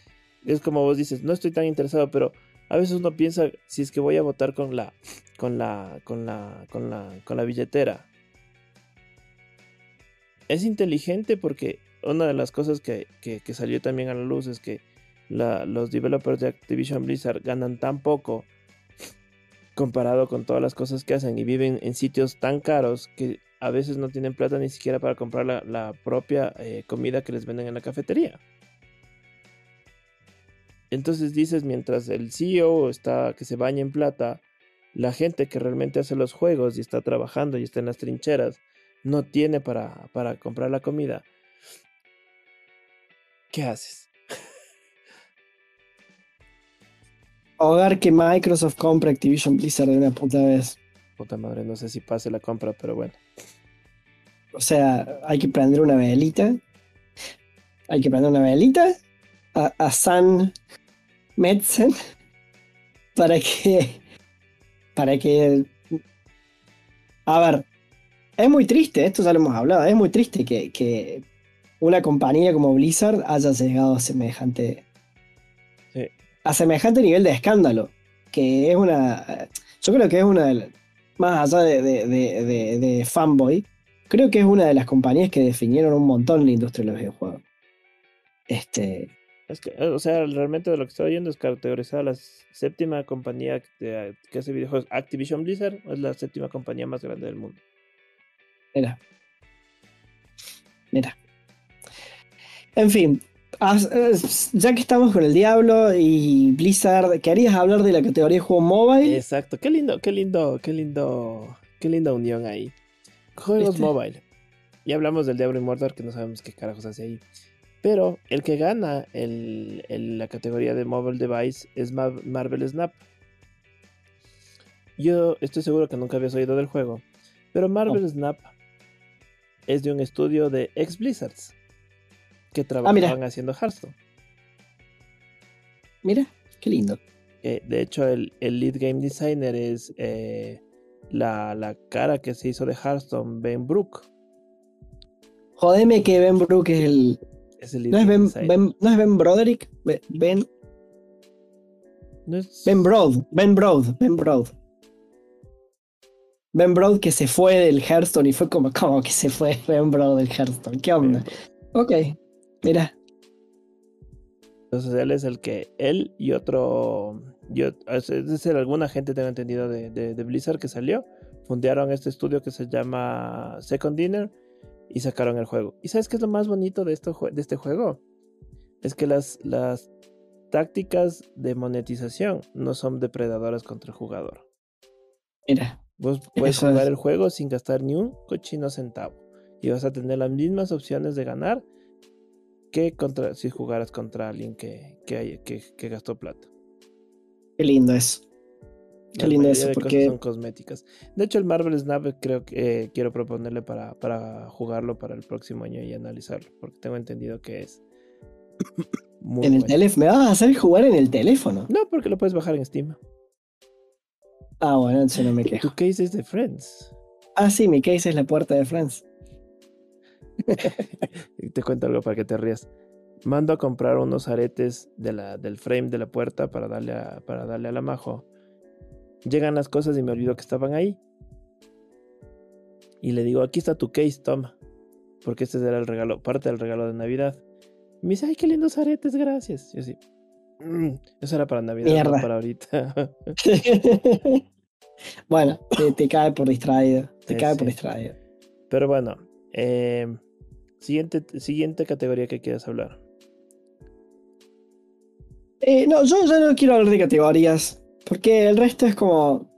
es como vos dices, no estoy tan interesado, pero a veces uno piensa si es que voy a votar con la con la con la con la con la billetera. Es inteligente porque una de las cosas que, salió también a la luz es que los developers de Activision Blizzard ganan tan poco comparado con todas las cosas que hacen y viven en sitios tan caros que a veces no tienen plata ni siquiera para comprar la, propia eh, comida que les venden en la cafetería. Entonces dices, mientras el CEO está que se baña en plata, la gente que realmente hace los juegos y está trabajando y está en las trincheras, no tiene para, para comprar la comida. ¿Qué haces? Hogar que Microsoft compra Activision Blizzard de una puta vez. Puta madre, no sé si pase la compra, pero bueno. O sea, hay que prender una velita. Hay que prender una velita a, a San Medicine para que. Para que. A ver, es muy triste, esto ya lo hemos hablado, es muy triste que, una compañía como Blizzard haya llegado a semejante. a semejante nivel de escándalo. Que es una. Yo creo que es una de más allá de, de, de fanboy, creo que es una de las compañías que definieron un montón la industria de los videojuegos. Este, es que, o sea, realmente de lo que estoy oyendo es categorizada la séptima compañía que, hace videojuegos. Activision Blizzard es la séptima compañía más grande del mundo. Mira. Mira. En fin, ya que estamos con el Diablo y Blizzard, ¿querías hablar de la categoría de juego mobile? Exacto, qué lindo, qué lindo, qué lindo, qué linda unión ahí. Juegos mobile. Y hablamos del Diablo Immortal que no sabemos qué carajos hace ahí. Pero el que gana el, la categoría de Mobile Device es Marvel Snap. Yo estoy seguro que nunca habías oído del juego. Pero Marvel Snap es de un estudio de ex Blizzards que ah, trabajaban haciendo Hearthstone. Mira, qué lindo. Eh, de hecho, el, lead game designer es eh, la, la, cara que se hizo de Hearthstone, Ben Brook. Jodeme que Ben Brook es el, ¿No, es ben, ¿No es Ben Broderick? Ben. Ben Broad. Ben Broad. Ben Broad. Ben Broad que se fue del Hearthstone y fue como, como que se fue Ben Broad del Hearthstone. ¿Qué onda? Ok, mira. Entonces él es el que, él y otro, yo, es decir, alguna gente tengo entendido de, de Blizzard que salió, fundaron este estudio que se llama Second Dinner y sacaron el juego. ¿Y sabes qué es lo más bonito de, esto, de este juego? Es que las, las tácticas de monetización no son depredadoras contra el jugador. Mira. Vos puedes jugar el juego sin gastar ni un cochino centavo. Y vas a tener las mismas opciones de ganar que contra, si jugaras contra alguien que, que, que gastó plata. Qué lindo es. Qué lindo eso, porque son cosméticas. De hecho, el Marvel Snap creo que eh, quiero proponerle para, para jugarlo para el próximo año y analizarlo, porque tengo entendido que es en el teléfono. ¿Me vas a hacer jugar en el teléfono? No, porque lo puedes bajar en Steam. Ah, bueno, entonces no me quejo. Tu case es de Friends. Ah, sí, mi case es la puerta de Friends. te cuento algo para que te rías. Mando a comprar unos aretes de la, del frame de la puerta para darle a, para darle a la majo Llegan las cosas y me olvido que estaban ahí. Y le digo, aquí está tu case, toma. Porque este era el regalo, parte del regalo de Navidad. Y me dice, ay, qué lindos aretes, gracias. Y así, mm, eso era para Navidad, no para ahorita. bueno, te, cae por distraído. Te cae por distraído. Pero bueno, eh, siguiente, siguiente categoría que quieras hablar. Eh, no, yo ya no quiero hablar de categorías. Porque el resto es como.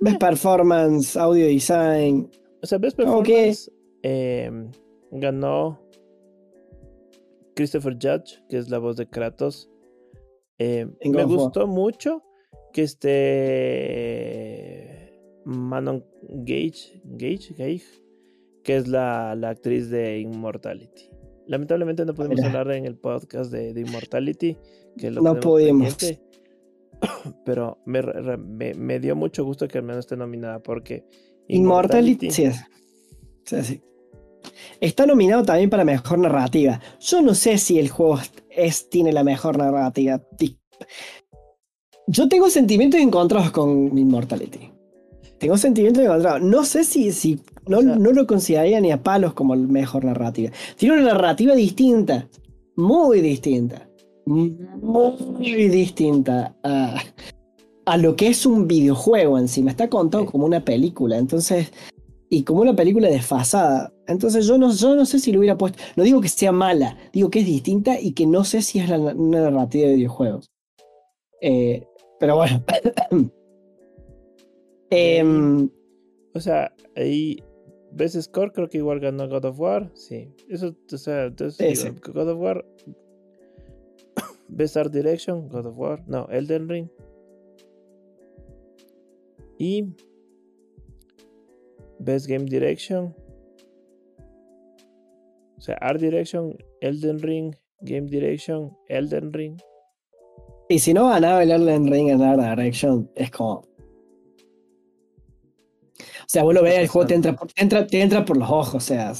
Best performance, audio design. O sea, Best performance em, ganó Christopher Judge, que es la voz de Kratos. Em, me gustó mucho que este Manon Gage, Gage, Gage que es la, la actriz de Immortality. Lamentablemente no pudimos hablar en el podcast de, de Immortality. Que lo no pudimos pero me, dio mucho gusto que al menos esté nominada porque Immortality, sí, sí, sí. está nominado también para mejor narrativa. Yo no sé si el juego es, tiene la mejor narrativa. Yo tengo sentimientos encontrados con Immortality. Tengo sentimientos encontrados. No sé si, si no, no lo consideraría ni a palos como el mejor narrativa. Tiene una narrativa distinta. Muy distinta. Muy distinta a, a lo que es un videojuego encima. Está contado como una película. Entonces, y como una película desfasada. Entonces yo no, yo no sé si lo hubiera puesto. No digo que sea mala, digo que es distinta y que no sé si es la, una narrativa de videojuegos. Eh, pero bueno. Em, o sea, ahí. ¿Ves Score? Creo que igual ganó God of War. Sí. Eso, o sea, entonces, God of War. Best Art Direction, God of War. No, Elden Ring. Y Best Game Direction. O sea, Art Direction, Elden Ring, Game Direction, Elden Ring. Y si no ganaba el Elden Ring en Art Direction, es como. O sea, vos lo ves, el juego te entra, te entra, por los ojos, o sea.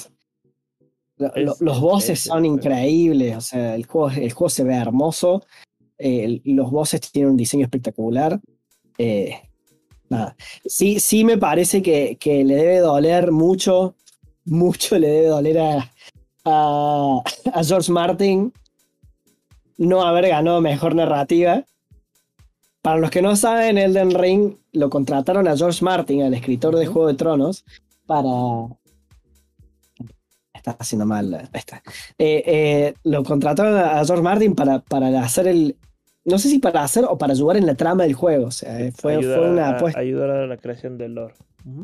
Los voces son increíbles, o sea, el juego, el juego se ve hermoso. Eh, los voces tienen un diseño espectacular. Eh, nada. Sí, sí me parece que, le debe doler mucho, mucho le debe doler a, a, George Martin no haber ganado mejor narrativa. Para los que no saben, Elden Ring lo contrataron a George Martin, el escritor de Juego de Tronos, para. Está haciendo mal. Está. Eh, eh, lo contrataron a George Martin para, para hacer el, no sé si para hacer o para ayudar en la trama del juego. O sea, eh, fue, una apuesta. Ayudar a la creación del lore.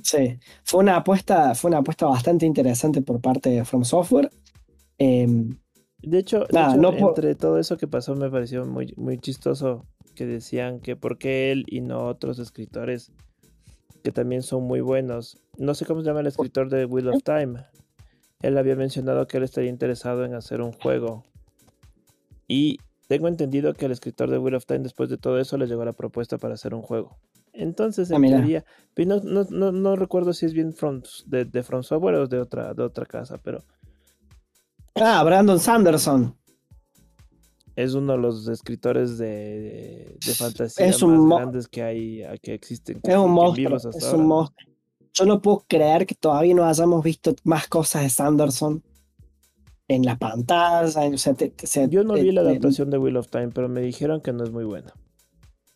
Sí, fue una apuesta, fue una apuesta bastante interesante por parte de From Software. Em, de hecho, entre todo eso que pasó me pareció muy, muy chistoso que decían que porque él y no otros escritores que también son muy buenos. No sé cómo se llama el escritor de Wheel of Time. Él había mencionado que él estaría interesado en hacer un juego. Y tengo entendido que el escritor de Wheel of Time, después de todo eso, le llegó la propuesta para hacer un juego. Entonces, en ah, pues no, no, no, recuerdo si es bien de, de From Software o de otra, de otra casa, pero. Ah, Brandon Sanderson. Es uno de los escritores de, de, fantasía más grandes que hay, que existen. Es un monstruo. Es un monstruo. Yo no puedo creer que todavía no hayamos visto más cosas de Sanderson en la pantalla. Yo no vi la adaptación de Wheel of Time, pero me dijeron que no es muy buena.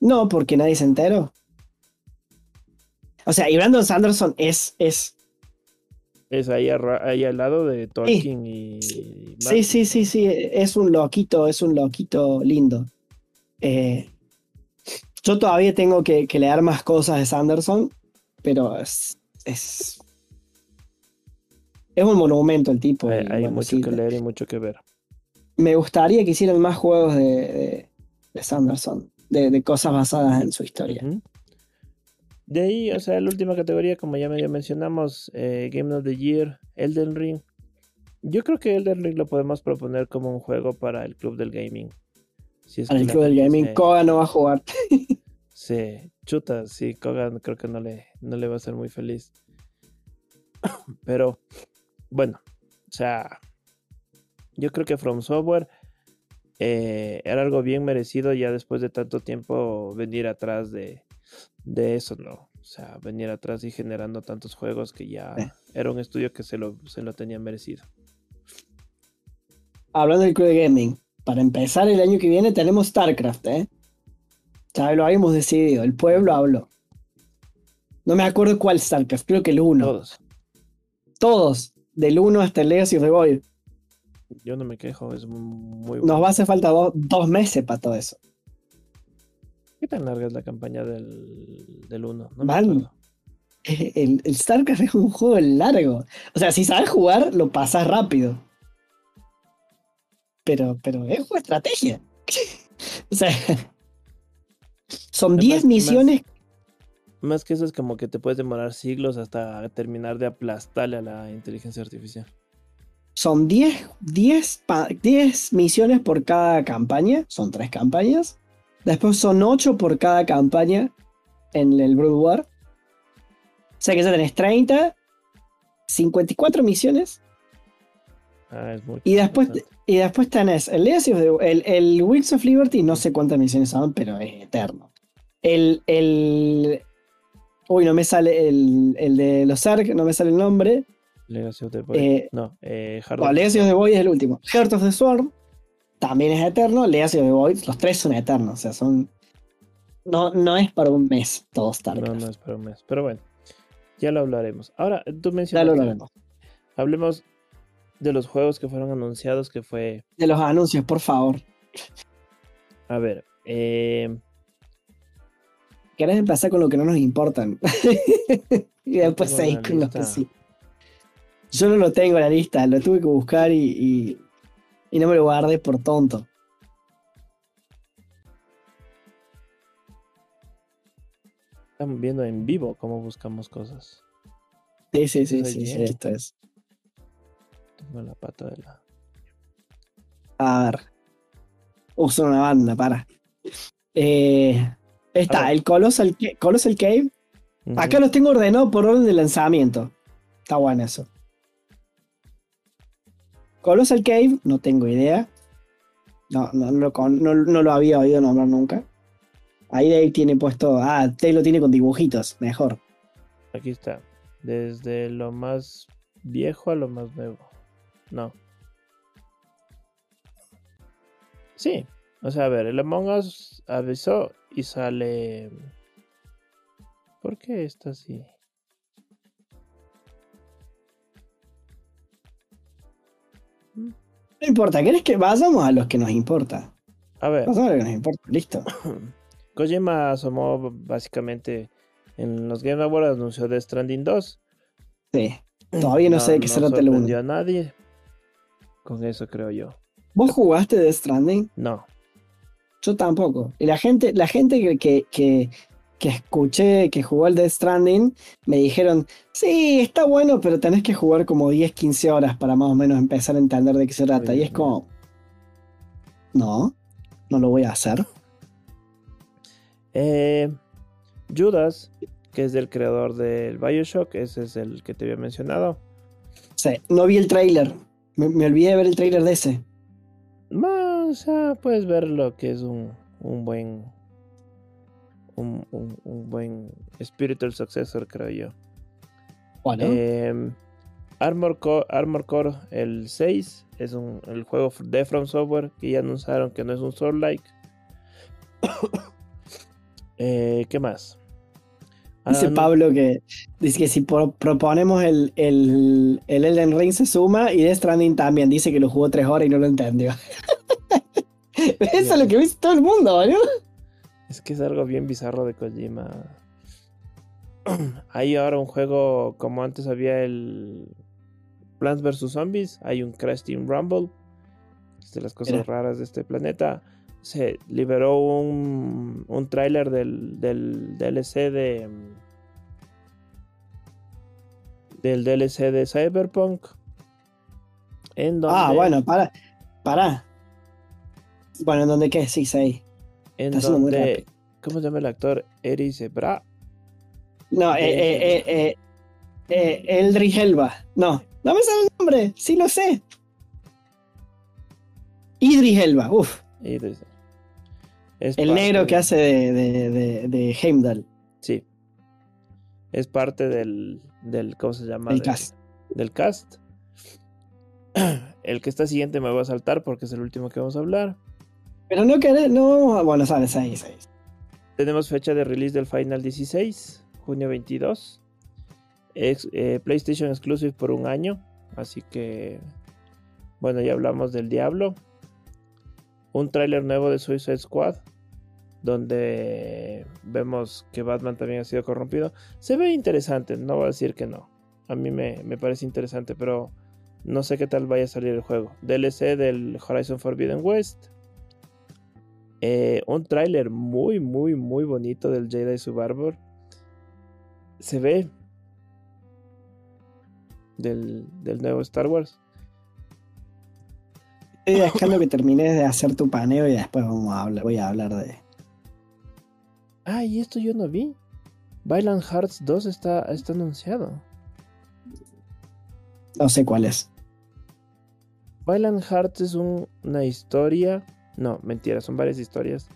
No, porque nadie se enteró. O sea, y Brandon Sanderson es. Es, es ahí, ahí al lado de Tolkien y. Sí, sí, sí, sí. Es un loquito, es un loquito lindo. Eh, yo todavía tengo que, que, leer más cosas de Sanderson, pero es, es es un monumento el tipo. Hay, mucho que leer y mucho que ver. Me gustaría que hicieran más juegos de, de, Sanderson, de, cosas basadas en su historia. De ahí, o sea, la última categoría, como ya medio mencionamos, eh, Game of the Year, Elden Ring. Yo creo que Elden Ring lo podemos proponer como un juego para el club del gaming. Si es el club del gaming, Koga no va a jugar. sí, chuta, sí, Koga creo que no le, no le va a ser muy feliz. Pero bueno, o sea, yo creo que From Software eh, era algo bien merecido ya después de tanto tiempo venir atrás de, eso, ¿no? O sea, venir atrás y generando tantos juegos que ya era un estudio que se lo, se lo tenía merecido. Hablando del Crew Gaming, para empezar el año que viene tenemos StarCraft, ¿eh? Ya lo habíamos decidido, el pueblo habló. No me acuerdo cuál StarCraft, creo que el 1. Todos. Todos del 1 hasta el Legacy Revolt. Yo no me quejo, es muy bueno. Nos va a hacer falta dos meses para todo eso. ¿Qué tan larga es la campaña del, del 1? No el, el, StarCraft es un juego largo. O sea, si sabes jugar, lo pasas rápido. Pero, pero es una estrategia. o sea, son 10 misiones más que eso es como que te puedes demorar siglos hasta terminar de aplastarle a la inteligencia artificial. Son 10, 10, 10 misiones por cada campaña, son 3 campañas. Después son 8 por cada campaña en el Brood War. O sea que ya tenés 30, 54 misiones Ah, es muy Y después, y después tenés el el, el Wings of Liberty, no sé cuántas misiones son, pero es eterno. El, el uy, no me sale el, el de los Ark, no me sale el nombre. Legacy of the Void. Eh, no, eh, Heart of the Legacy of Storm. the Void es el último. Heart of the Swarm también es eterno. Legacy of the Void, los tres son eternos. O sea, son. No, no es para un mes todo Star No, no es para un mes. Pero bueno, ya lo hablaremos. Ahora, tú Ya mencionaste. lo hablaremos. Hablemos de los juegos que fueron anunciados, que fue. De los anuncios, por favor. A ver, eh, ¿Querés empezar con lo que no nos importan? y después seguir una con los que sí. Yo no lo tengo en la lista, lo tuve que buscar y, y, y no me lo guardé por tonto. estamos viendo en vivo cómo buscamos cosas. Sí, sí, sí, sí, sí, esto es. Tengo la pata de la. A ver. Uso una banda, para. Eh, está, el Colossal, Colossal Cave. Acá los tengo ordenados por orden de lanzamiento. Está bueno eso. Colossal Cave, no tengo idea. No, no, no- no lo había oído nombrar nunca. Ahí Dave tiene puesto. Ah, Dave lo tiene con dibujitos, mejor. Aquí está. Desde lo más viejo a lo más nuevo. No. Sí. O sea, a ver, el Among Us avisó y sale. ¿Por qué está así? No importa, ¿querés que vayamos a los que nos importa? A ver, Vamos a lo que nos importa, listo. Kojima asomó básicamente en los Game Awards, anunció Death Stranding 2. Sí. Todavía no, sé de qué se trata el uno. sorprendió a nadie. Con eso creo yo. ¿Vos jugaste Death Stranding? No. Yo tampoco. Y la gente, la gente que, que, que, que escuché que jugó al Death Stranding me dijeron, sí, está bueno, pero tenés que jugar como 10, 15 horas para más o menos empezar a entender de qué se trata. Y es como, no, no lo voy a hacer. Eh, Judas, que es del creador del Bioshock, ese es el que te había mencionado. Sí, no vi el trailer. Me, me olvidé de ver el trailer de ese. O sea, puedes ver lo que es un, un buen. Un, un- un buen spiritual successor, creo yo. Bueno, Eh, Armor, Co- Armor Core, el 6, es un, el juego de From Software que ya anunciaron que no es un Soul-like. Eh, ¿Qué más? Dice Ah, Pablo que dice que si pro- proponemos el, el, el Elden Ring se suma y Death Stranding también. Dice que lo jugó 3 horas y no lo entendió. Eso es lo que dice todo el mundo, ¿no? Es que es algo bien bizarro de Kojima. Hay ahora un juego como antes había el Plants vs Zombies, hay un Crash Team Rumble. Es de las cosas Mira. raras de este planeta. Se liberó un, un tráiler del, del DLC de del DLC de Cyberpunk. En donde, Ah, bueno, para. Para. Bueno, ¿en dónde qué? Sí, sí. en está donde. ¿cómo se llama el actor? Eri Zebra. No, eh, eh, eh, eh, eh, Eldritch Elba. No, no me sale el nombre. Sí lo sé. Idris Elba. Uf, Y dice- es el negro que hace de, de, de, Heimdall. Sí. Es parte del, del ¿cómo se llama? El Del- cast. Del cast. El que está siguiente me voy a saltar porque es el último que vamos a hablar. Pero no querés, no. Bueno, sale 6, 6. Tenemos fecha de release del Final 16, junio 22. Ex- eh, PlayStation Exclusive por un año. Así que, bueno, ya hablamos del Diablo. Un tráiler nuevo de Suicide Squad. Donde vemos que Batman también ha sido corrompido. Se ve interesante, no voy a decir que no. A mí me, me parece interesante, pero no sé qué tal vaya a salir el juego. DLC del Horizon Forbidden West. Eh, un tráiler muy, muy, muy bonito del Jedi Survivor. Se ve del, del nuevo Star Wars. Estoy dejando que termines de hacer tu paneo y después vamos a hablar, voy a hablar de. Ah, y esto yo no vi. Violent Hearts 2 está, está anunciado. No sé cuál es. Violent Hearts es una historia. No, mentira, son varias historias.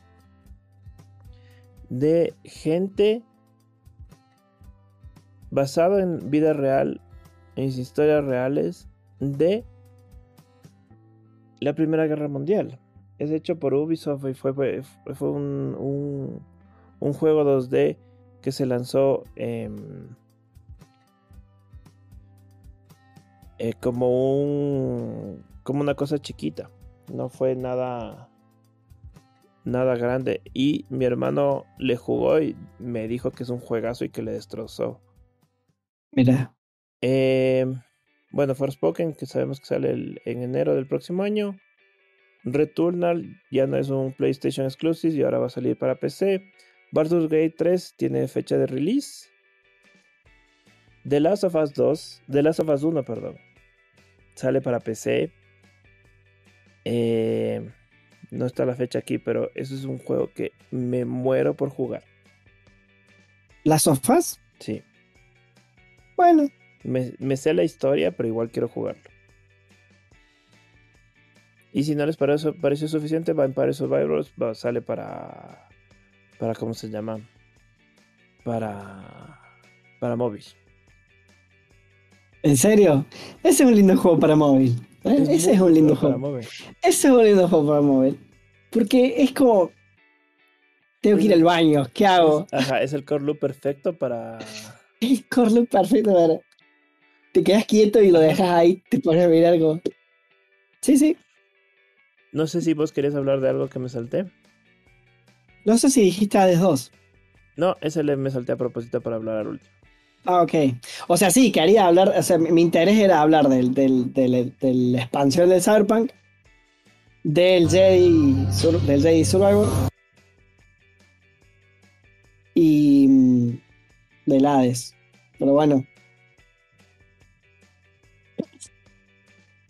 De gente basado en vida real, en historias reales de la Primera Guerra Mundial. Es hecho por Ubisoft y fue, fue, fue un, un, juego 2D que se lanzó eh, como un como una cosa chiquita. No fue nada nada grande y mi hermano le jugó y me dijo que es un juegazo y que le destrozó. Mira. Eh, bueno, Forspoken, que sabemos que sale en enero del próximo año. Returnal ya no es un PlayStation Exclusive y ahora va a salir para PC. Baldur's Gate 3 tiene fecha de release. The Last of Us 2, The Last of Us 1, perdón, sale para PC. Eh, no está la fecha aquí, pero eso es un juego que me muero por jugar. ¿Las sofás? Sí. Bueno. Me, sé la historia, pero igual quiero jugarlo. Y si no les pareció, pareció suficiente, Vampire Survivors va, sale para. Para ¿Cómo se llama? Para. Para móvil. ¿En serio? Ese es un lindo juego para móvil. ¿eh? Ese es un lindo juego. Ese es un lindo juego para móvil. Porque es como. Tengo que ir al baño, ¿qué hago? ajá, es el core loop perfecto para. El core loop perfecto para. Te quedas quieto y lo dejas ahí, te pones a mirar algo. Sí, sí. No sé si vos querés hablar de algo que me salté. No sé si dijiste Hades 2. No, ese le me salté a propósito para hablar al último. Ah, ok. O sea, sí, quería hablar, o sea, mi interés era hablar del, del, del, de la expansión del Cyberpunk, del Jedi, del Jedi Survivor y mm, del Hades. Pero bueno.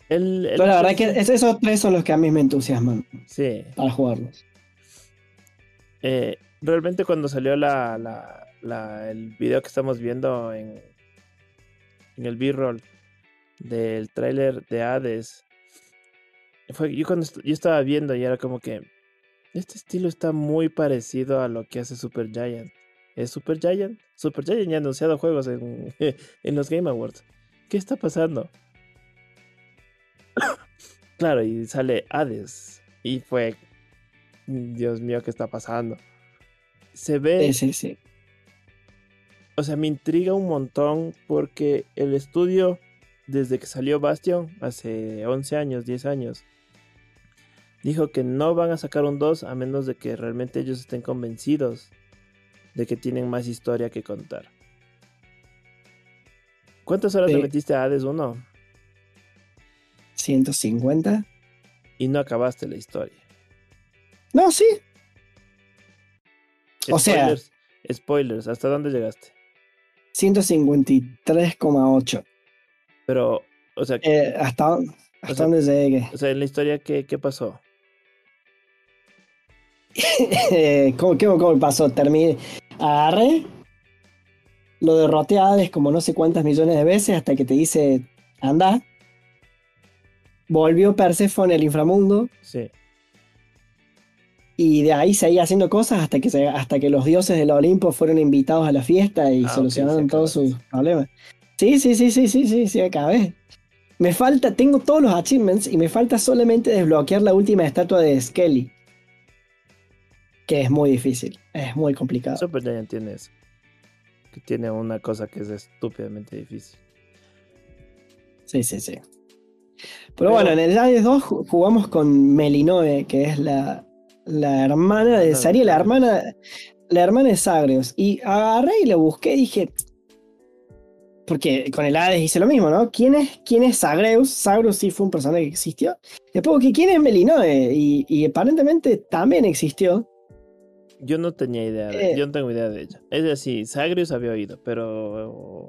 Pero la verdad que esos tres son los que a mí me entusiasman. Sí. Para jugarlos. Eh, realmente cuando salió la, el video que estamos viendo en, en el B-roll del tráiler de Hades, fue, yo cuando yo estaba viendo y era como que este estilo está muy parecido a lo que hace Super Giant. ¿Es Super Giant? Super Giant ya ha anunciado juegos en, en los Game Awards. ¿Qué está pasando? claro, y sale Hades. Y fue. Dios mío, ¿qué está pasando? Se ve. Sí, sí, sí. O sea, me intriga un montón porque el estudio, desde que salió Bastion, hace 11 años, 10 años, dijo que no van a sacar un 2 a menos de que realmente ellos estén convencidos de que tienen más historia que contar. ¿Cuántas horas le metiste a Hades 1? 150. Y no acabaste la historia. No, sí. O sea. Spoilers, ¿hasta dónde llegaste? 153,8. Pero, o sea. Eh, ¿Hasta, hasta dónde llegué? O sea, en la historia, ¿qué, qué pasó? ¿Cómo, qué, ¿Cómo pasó? Terminé. Agarré. Lo derroté a Hades como no sé cuántas millones de veces hasta que te dice, anda. Volvió Persephone al inframundo. Sí. Y de ahí seguía haciendo cosas hasta que, hasta que los dioses del Olimpo fueron invitados a la fiesta y ah, solucionaron todos sus problemas. Sí, sí, sí, sí, sí, sí, sí, acabé. Me falta, tengo todos los achievements y me falta solamente desbloquear la última estatua de Skelly. Que es muy difícil, es muy complicado. Super Giant tiene eso. Que tiene una cosa que es estúpidamente difícil. Sí, sí, sí. Pero, bueno, en el Hades 2 jugamos con Melinoe, que es la, la hermana de Saria, la hermana, la hermana de Zagreus. Y agarré y le busqué y dije. Porque con el Hades hice lo mismo, ¿no? ¿Quién es, quién es Zagreus? Zagreus sí fue un personaje que existió. Después, ¿quién es Melinoe? Y, y aparentemente también existió. Yo no tenía idea, de, eh. yo no tengo idea de ella. Es decir, Zagreus había oído, pero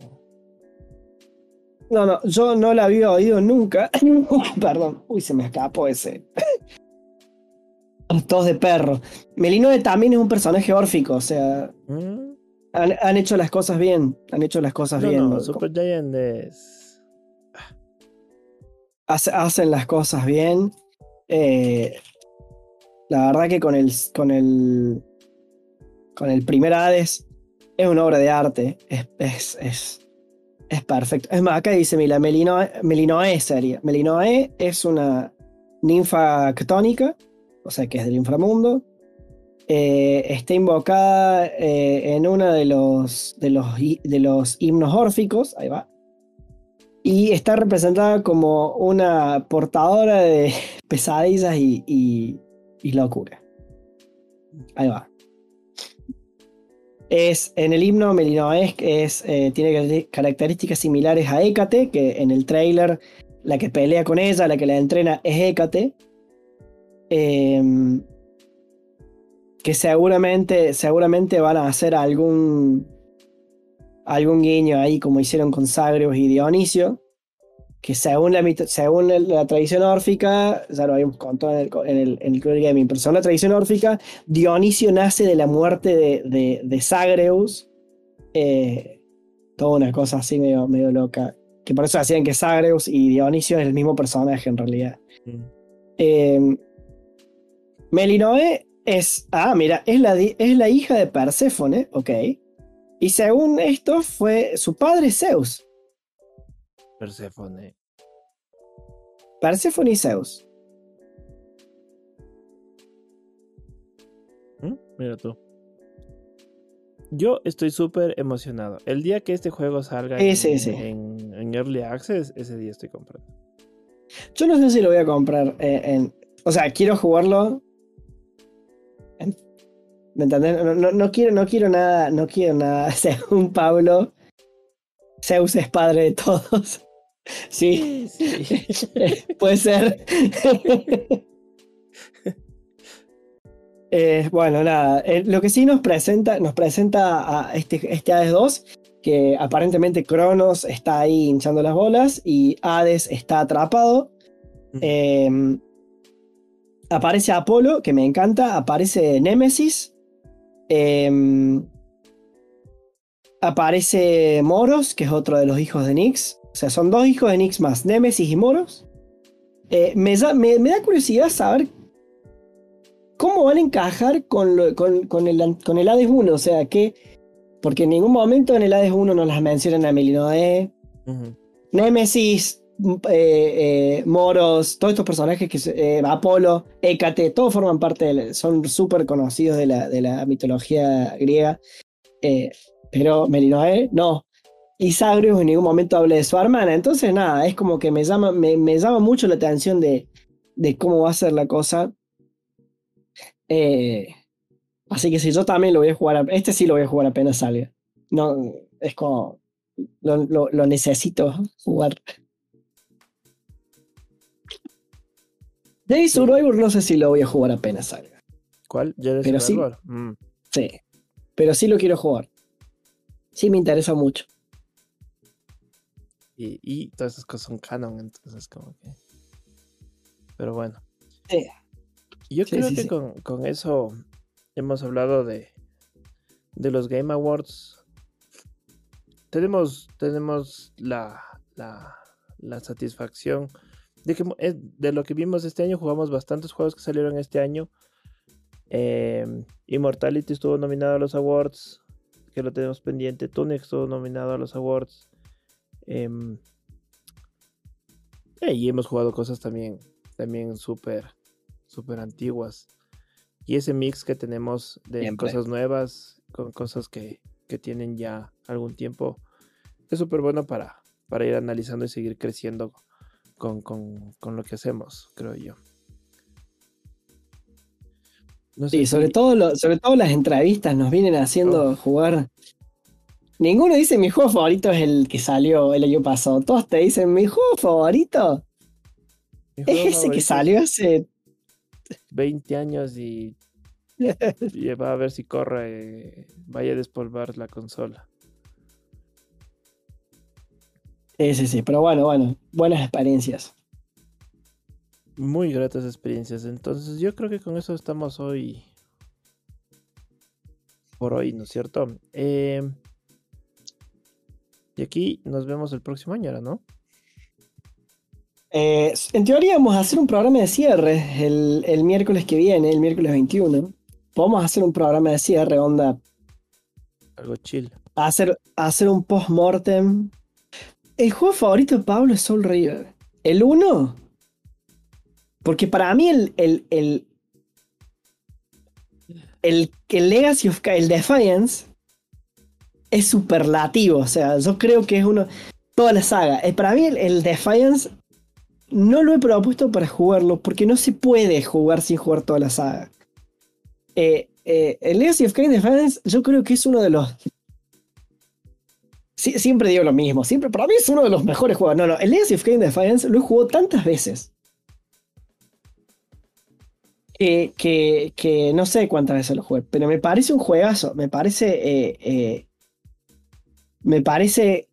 no, no, yo no la había oído nunca. Perdón, uy, se me escapó ese. Todos de perro. Melinoe también es un personaje órfico, o sea. ¿Mm? Han, hecho las cosas bien. Han hecho las cosas bien. No, Super Giant es. hacen las cosas bien. Eh, la verdad que con el, con el, con el primer Hades es una obra de arte. Es, es, es, perfecto. Es más, acá dice, Melinoe, Melinoe sería. Melinoe es una ninfa ctónica, o sea que es del inframundo. Eh, está invocada eh, en uno de los, de, los, de los himnos órficos. Ahí va. Y está representada como una portadora de pesadillas y, locura. Ahí va. Es, en el himno Melinoes es, eh, tiene características similares a Hécate, que en el trailer la que pelea con ella, la que la entrena es Hécate. Em, que seguramente, seguramente van a hacer algún algún guiño ahí como hicieron con Sagreus y Dionisio, que según la, según la tradición órfica, ya lo habíamos contado en el, en el, Gaming, pero según la tradición órfica, Dionisio nace de la muerte de, de, de Sagreus. Eh, toda una cosa así medio, medio loca. Que por eso decían que Sagreus y Dionisio es el mismo personaje en realidad. Mm. Eh, Melinoe es. Ah, mira, es la, es la hija de Perséfone, ok. Y según esto, fue su padre Zeus. Perséfone. Perséfone y Zeus. ¿Mm? Mira tú. Yo estoy súper emocionado. El día que este juego salga en, Early Access, ese día estoy comprando. Yo no sé si lo voy a comprar eh, en. O sea, quiero jugarlo ¿Me entendés? No, quiero, no quiero nada, no quiero nada. Según Pablo, Zeus es padre de todos. Sí, sí. puede ser. Eh, bueno, nada. Eh, lo que sí nos presenta, nos presenta a este, este Hades 2, que aparentemente Cronos está ahí hinchando las bolas y Hades está atrapado. Em, aparece Apolo, que me encanta. Aparece Nemesis, Em, aparece Moros, que es otro de los hijos de Nix. O sea, son dos hijos de Nix más, Nemesis y Moros. Eh, me, da curiosidad saber cómo van a encajar con, con, el, con el Hades 1. O sea, que. Porque en ningún momento en el Hades 1 nos las mencionan a Melinoe. Nemesis eh, eh, Moros, todos estos personajes que eh, Apolo, Hécate, todos forman parte, de son súper conocidos de la, de la, mitología griega. pero Melinoe, no. Y en ningún momento habla de su hermana. Entonces, nada, es como que me llama, me, llama mucho la atención de, de, cómo va a ser la cosa. así que si yo también lo voy a jugar, este sí lo voy a jugar apenas salga. No, es como, lo, lo necesito jugar. Jedi Survivor no sé si lo voy a jugar apenas salga. ¿Cuál? Jedi pero Survivor. Sí, mm. sí, pero sí lo quiero jugar. Sí me interesa mucho. Y, todas esas cosas son canon, entonces como que... Pero bueno. Sí. Yo creo que con, eso hemos hablado de, de los Game Awards. Tenemos, tenemos la, la, la satisfacción de, de lo que vimos este año, jugamos bastantes juegos que salieron este año. Em, Immortality estuvo nominado a los awards, que lo tenemos pendiente. Tunic estuvo nominado a los awards. Em, eh, y hemos jugado cosas también, también súper, súper antiguas. Y ese mix que tenemos de cosas nuevas con cosas que, que tienen ya algún tiempo es súper bueno para, para ir analizando y seguir creciendo con, lo que hacemos, creo yo. sí, sobre, todo sobre todo las entrevistas nos vienen haciendo jugar. Ninguno dice mi juego favorito es el que salió el año pasado. Todos te dicen mi juego favorito. es ese que salió hace 20 años y, y va a ver si corre, vaya a despolvar la consola. Sí, sí, sí, pero bueno, bueno, buenas experiencias. Muy gratas experiencias. Entonces yo creo que con eso estamos hoy. Por hoy, ¿no es cierto? Em, y aquí nos vemos el próximo año, ¿no? Eh, en teoría vamos a hacer un programa de cierre el, el miércoles que viene, el miércoles 21. Vamos a hacer un programa de cierre, onda. Algo chill. Hacer, hacer un post-mortem. El juego favorito de Pablo es Soul River. ¿El 1? Porque para mí el, el, el, el, el Legacy of Kain, el Defiance, es superlativo. O sea, yo creo que es uno. Toda la saga. Eh, para mí el, el Defiance no lo he propuesto para jugarlo porque no se puede jugar sin jugar toda la saga. Eh, eh, el Legacy of Kain Defiance yo creo que es uno de los... Sí, siempre digo lo mismo, siempre para mí es uno de los mejores juegos. No, no, el Legacy of Kain Defiance lo he jugado tantas veces. Que, que, que, no sé cuántas veces lo jugué, pero me parece un juegazo, me parece... Eh, eh, me parece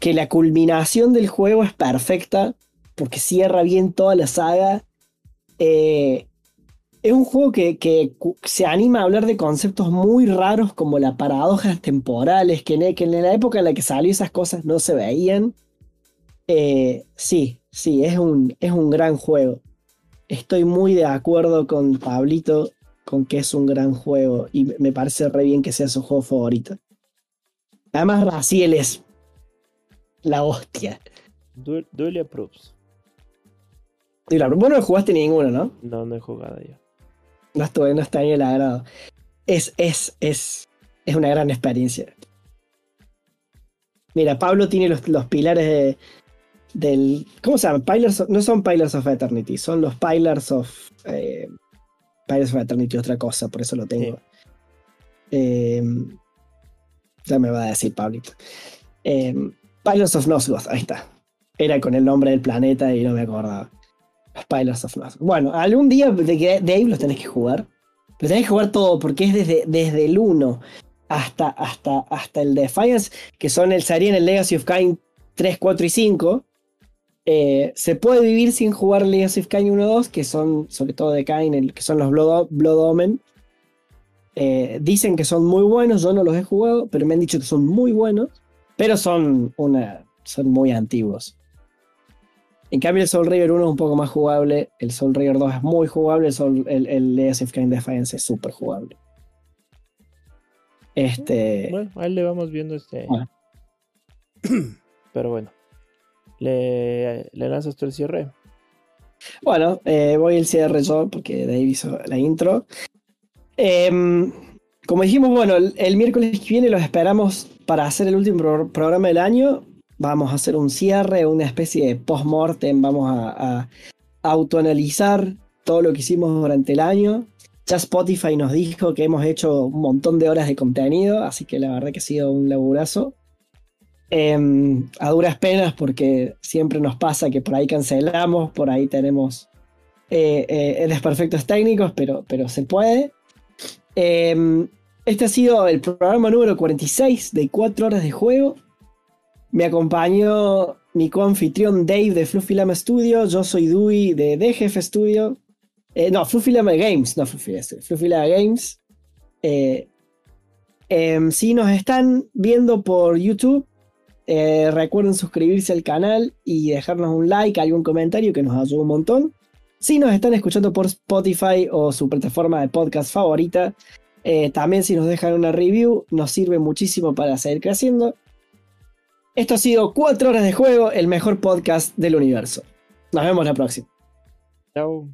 que la culminación del juego es perfecta porque cierra bien toda la saga. Eh, es un juego que, que, se anima a hablar de conceptos muy raros como las paradojas temporales, que en, que en la época en la que salió esas cosas no se veían. Eh, sí, sí, es un, es un gran juego. Estoy muy de acuerdo con Pablito con que es un gran juego y me parece re bien que sea su juego favorito. Además, Raciel es la hostia. Y la, vos no jugaste ninguno, ¿no? No, no he jugado yo. No estuve, no está en el agrado. Es, es, es, es una gran experiencia. Mira, Pablo tiene los, los pilares de, del. ¿Cómo se llama? Pillars no son Pillars of Eternity, son los Pillars of. Eh, Pillars of Eternity, otra cosa, por eso lo tengo. Sí. Eh, ya me va a decir Pablito. Eh, Pillars of Nosgoth, ahí está. Era con el nombre del planeta y no me acordaba. Spiders of Nosgoth. Bueno, algún día de Dave los tenés que jugar. Pero tenés que jugar todo porque es desde, desde el 1 hasta, hasta, hasta el Defiance, que son el serían el Legacy of Kain 3, 4 y 5. Eh, se puede vivir sin jugar Legacy of Kain 1 2, que son sobre todo de Kain, que son los Blood, Blood Omen. Eh, dicen que son muy buenos, yo no los he jugado, pero me han dicho que son muy buenos, pero son, una, son muy antiguos. En cambio, el Soul River 1 es un poco más jugable, el Soul River 2 es muy jugable, el, Soul, el, el Legacy of Kain Defiance es súper jugable. Este. Bueno, ahí le vamos viendo este. Bueno. Pero bueno. ¿Le, ¿Le, lanzas tú el cierre? Bueno, eh, voy el cierre yo porque Dave hizo la intro. Eh, como dijimos, bueno, el, el, miércoles que viene los esperamos para hacer el último pro programa del año vamos a hacer un cierre, una especie de post-mortem, vamos a, a, autoanalizar todo lo que hicimos durante el año. Ya Spotify nos dijo que hemos hecho un montón de horas de contenido, así que la verdad que ha sido un laburazo. Eh, a duras penas porque siempre nos pasa que por ahí cancelamos, por ahí tenemos eh, eh, desperfectos técnicos, pero, pero se puede. Eh, este ha sido el programa número 46 de 4 horas de juego. Me acompañó mi coanfitrión Dave de Fluffy Lama Studio. Yo soy Dewey de DGF Studio. Eh, no, Fluffy Lama Games, no Fluffy, Fluffy Lama Games. Eh, eh, si nos están viendo por YouTube, eh, recuerden suscribirse al canal y dejarnos un like, algún comentario que nos ayuda un montón. Si nos están escuchando por Spotify o su plataforma de podcast favorita, también si nos dejan una review, nos sirve muchísimo para seguir creciendo. Esto ha sido 4 horas de juego, el mejor podcast del universo. Nos vemos la próxima. Chao.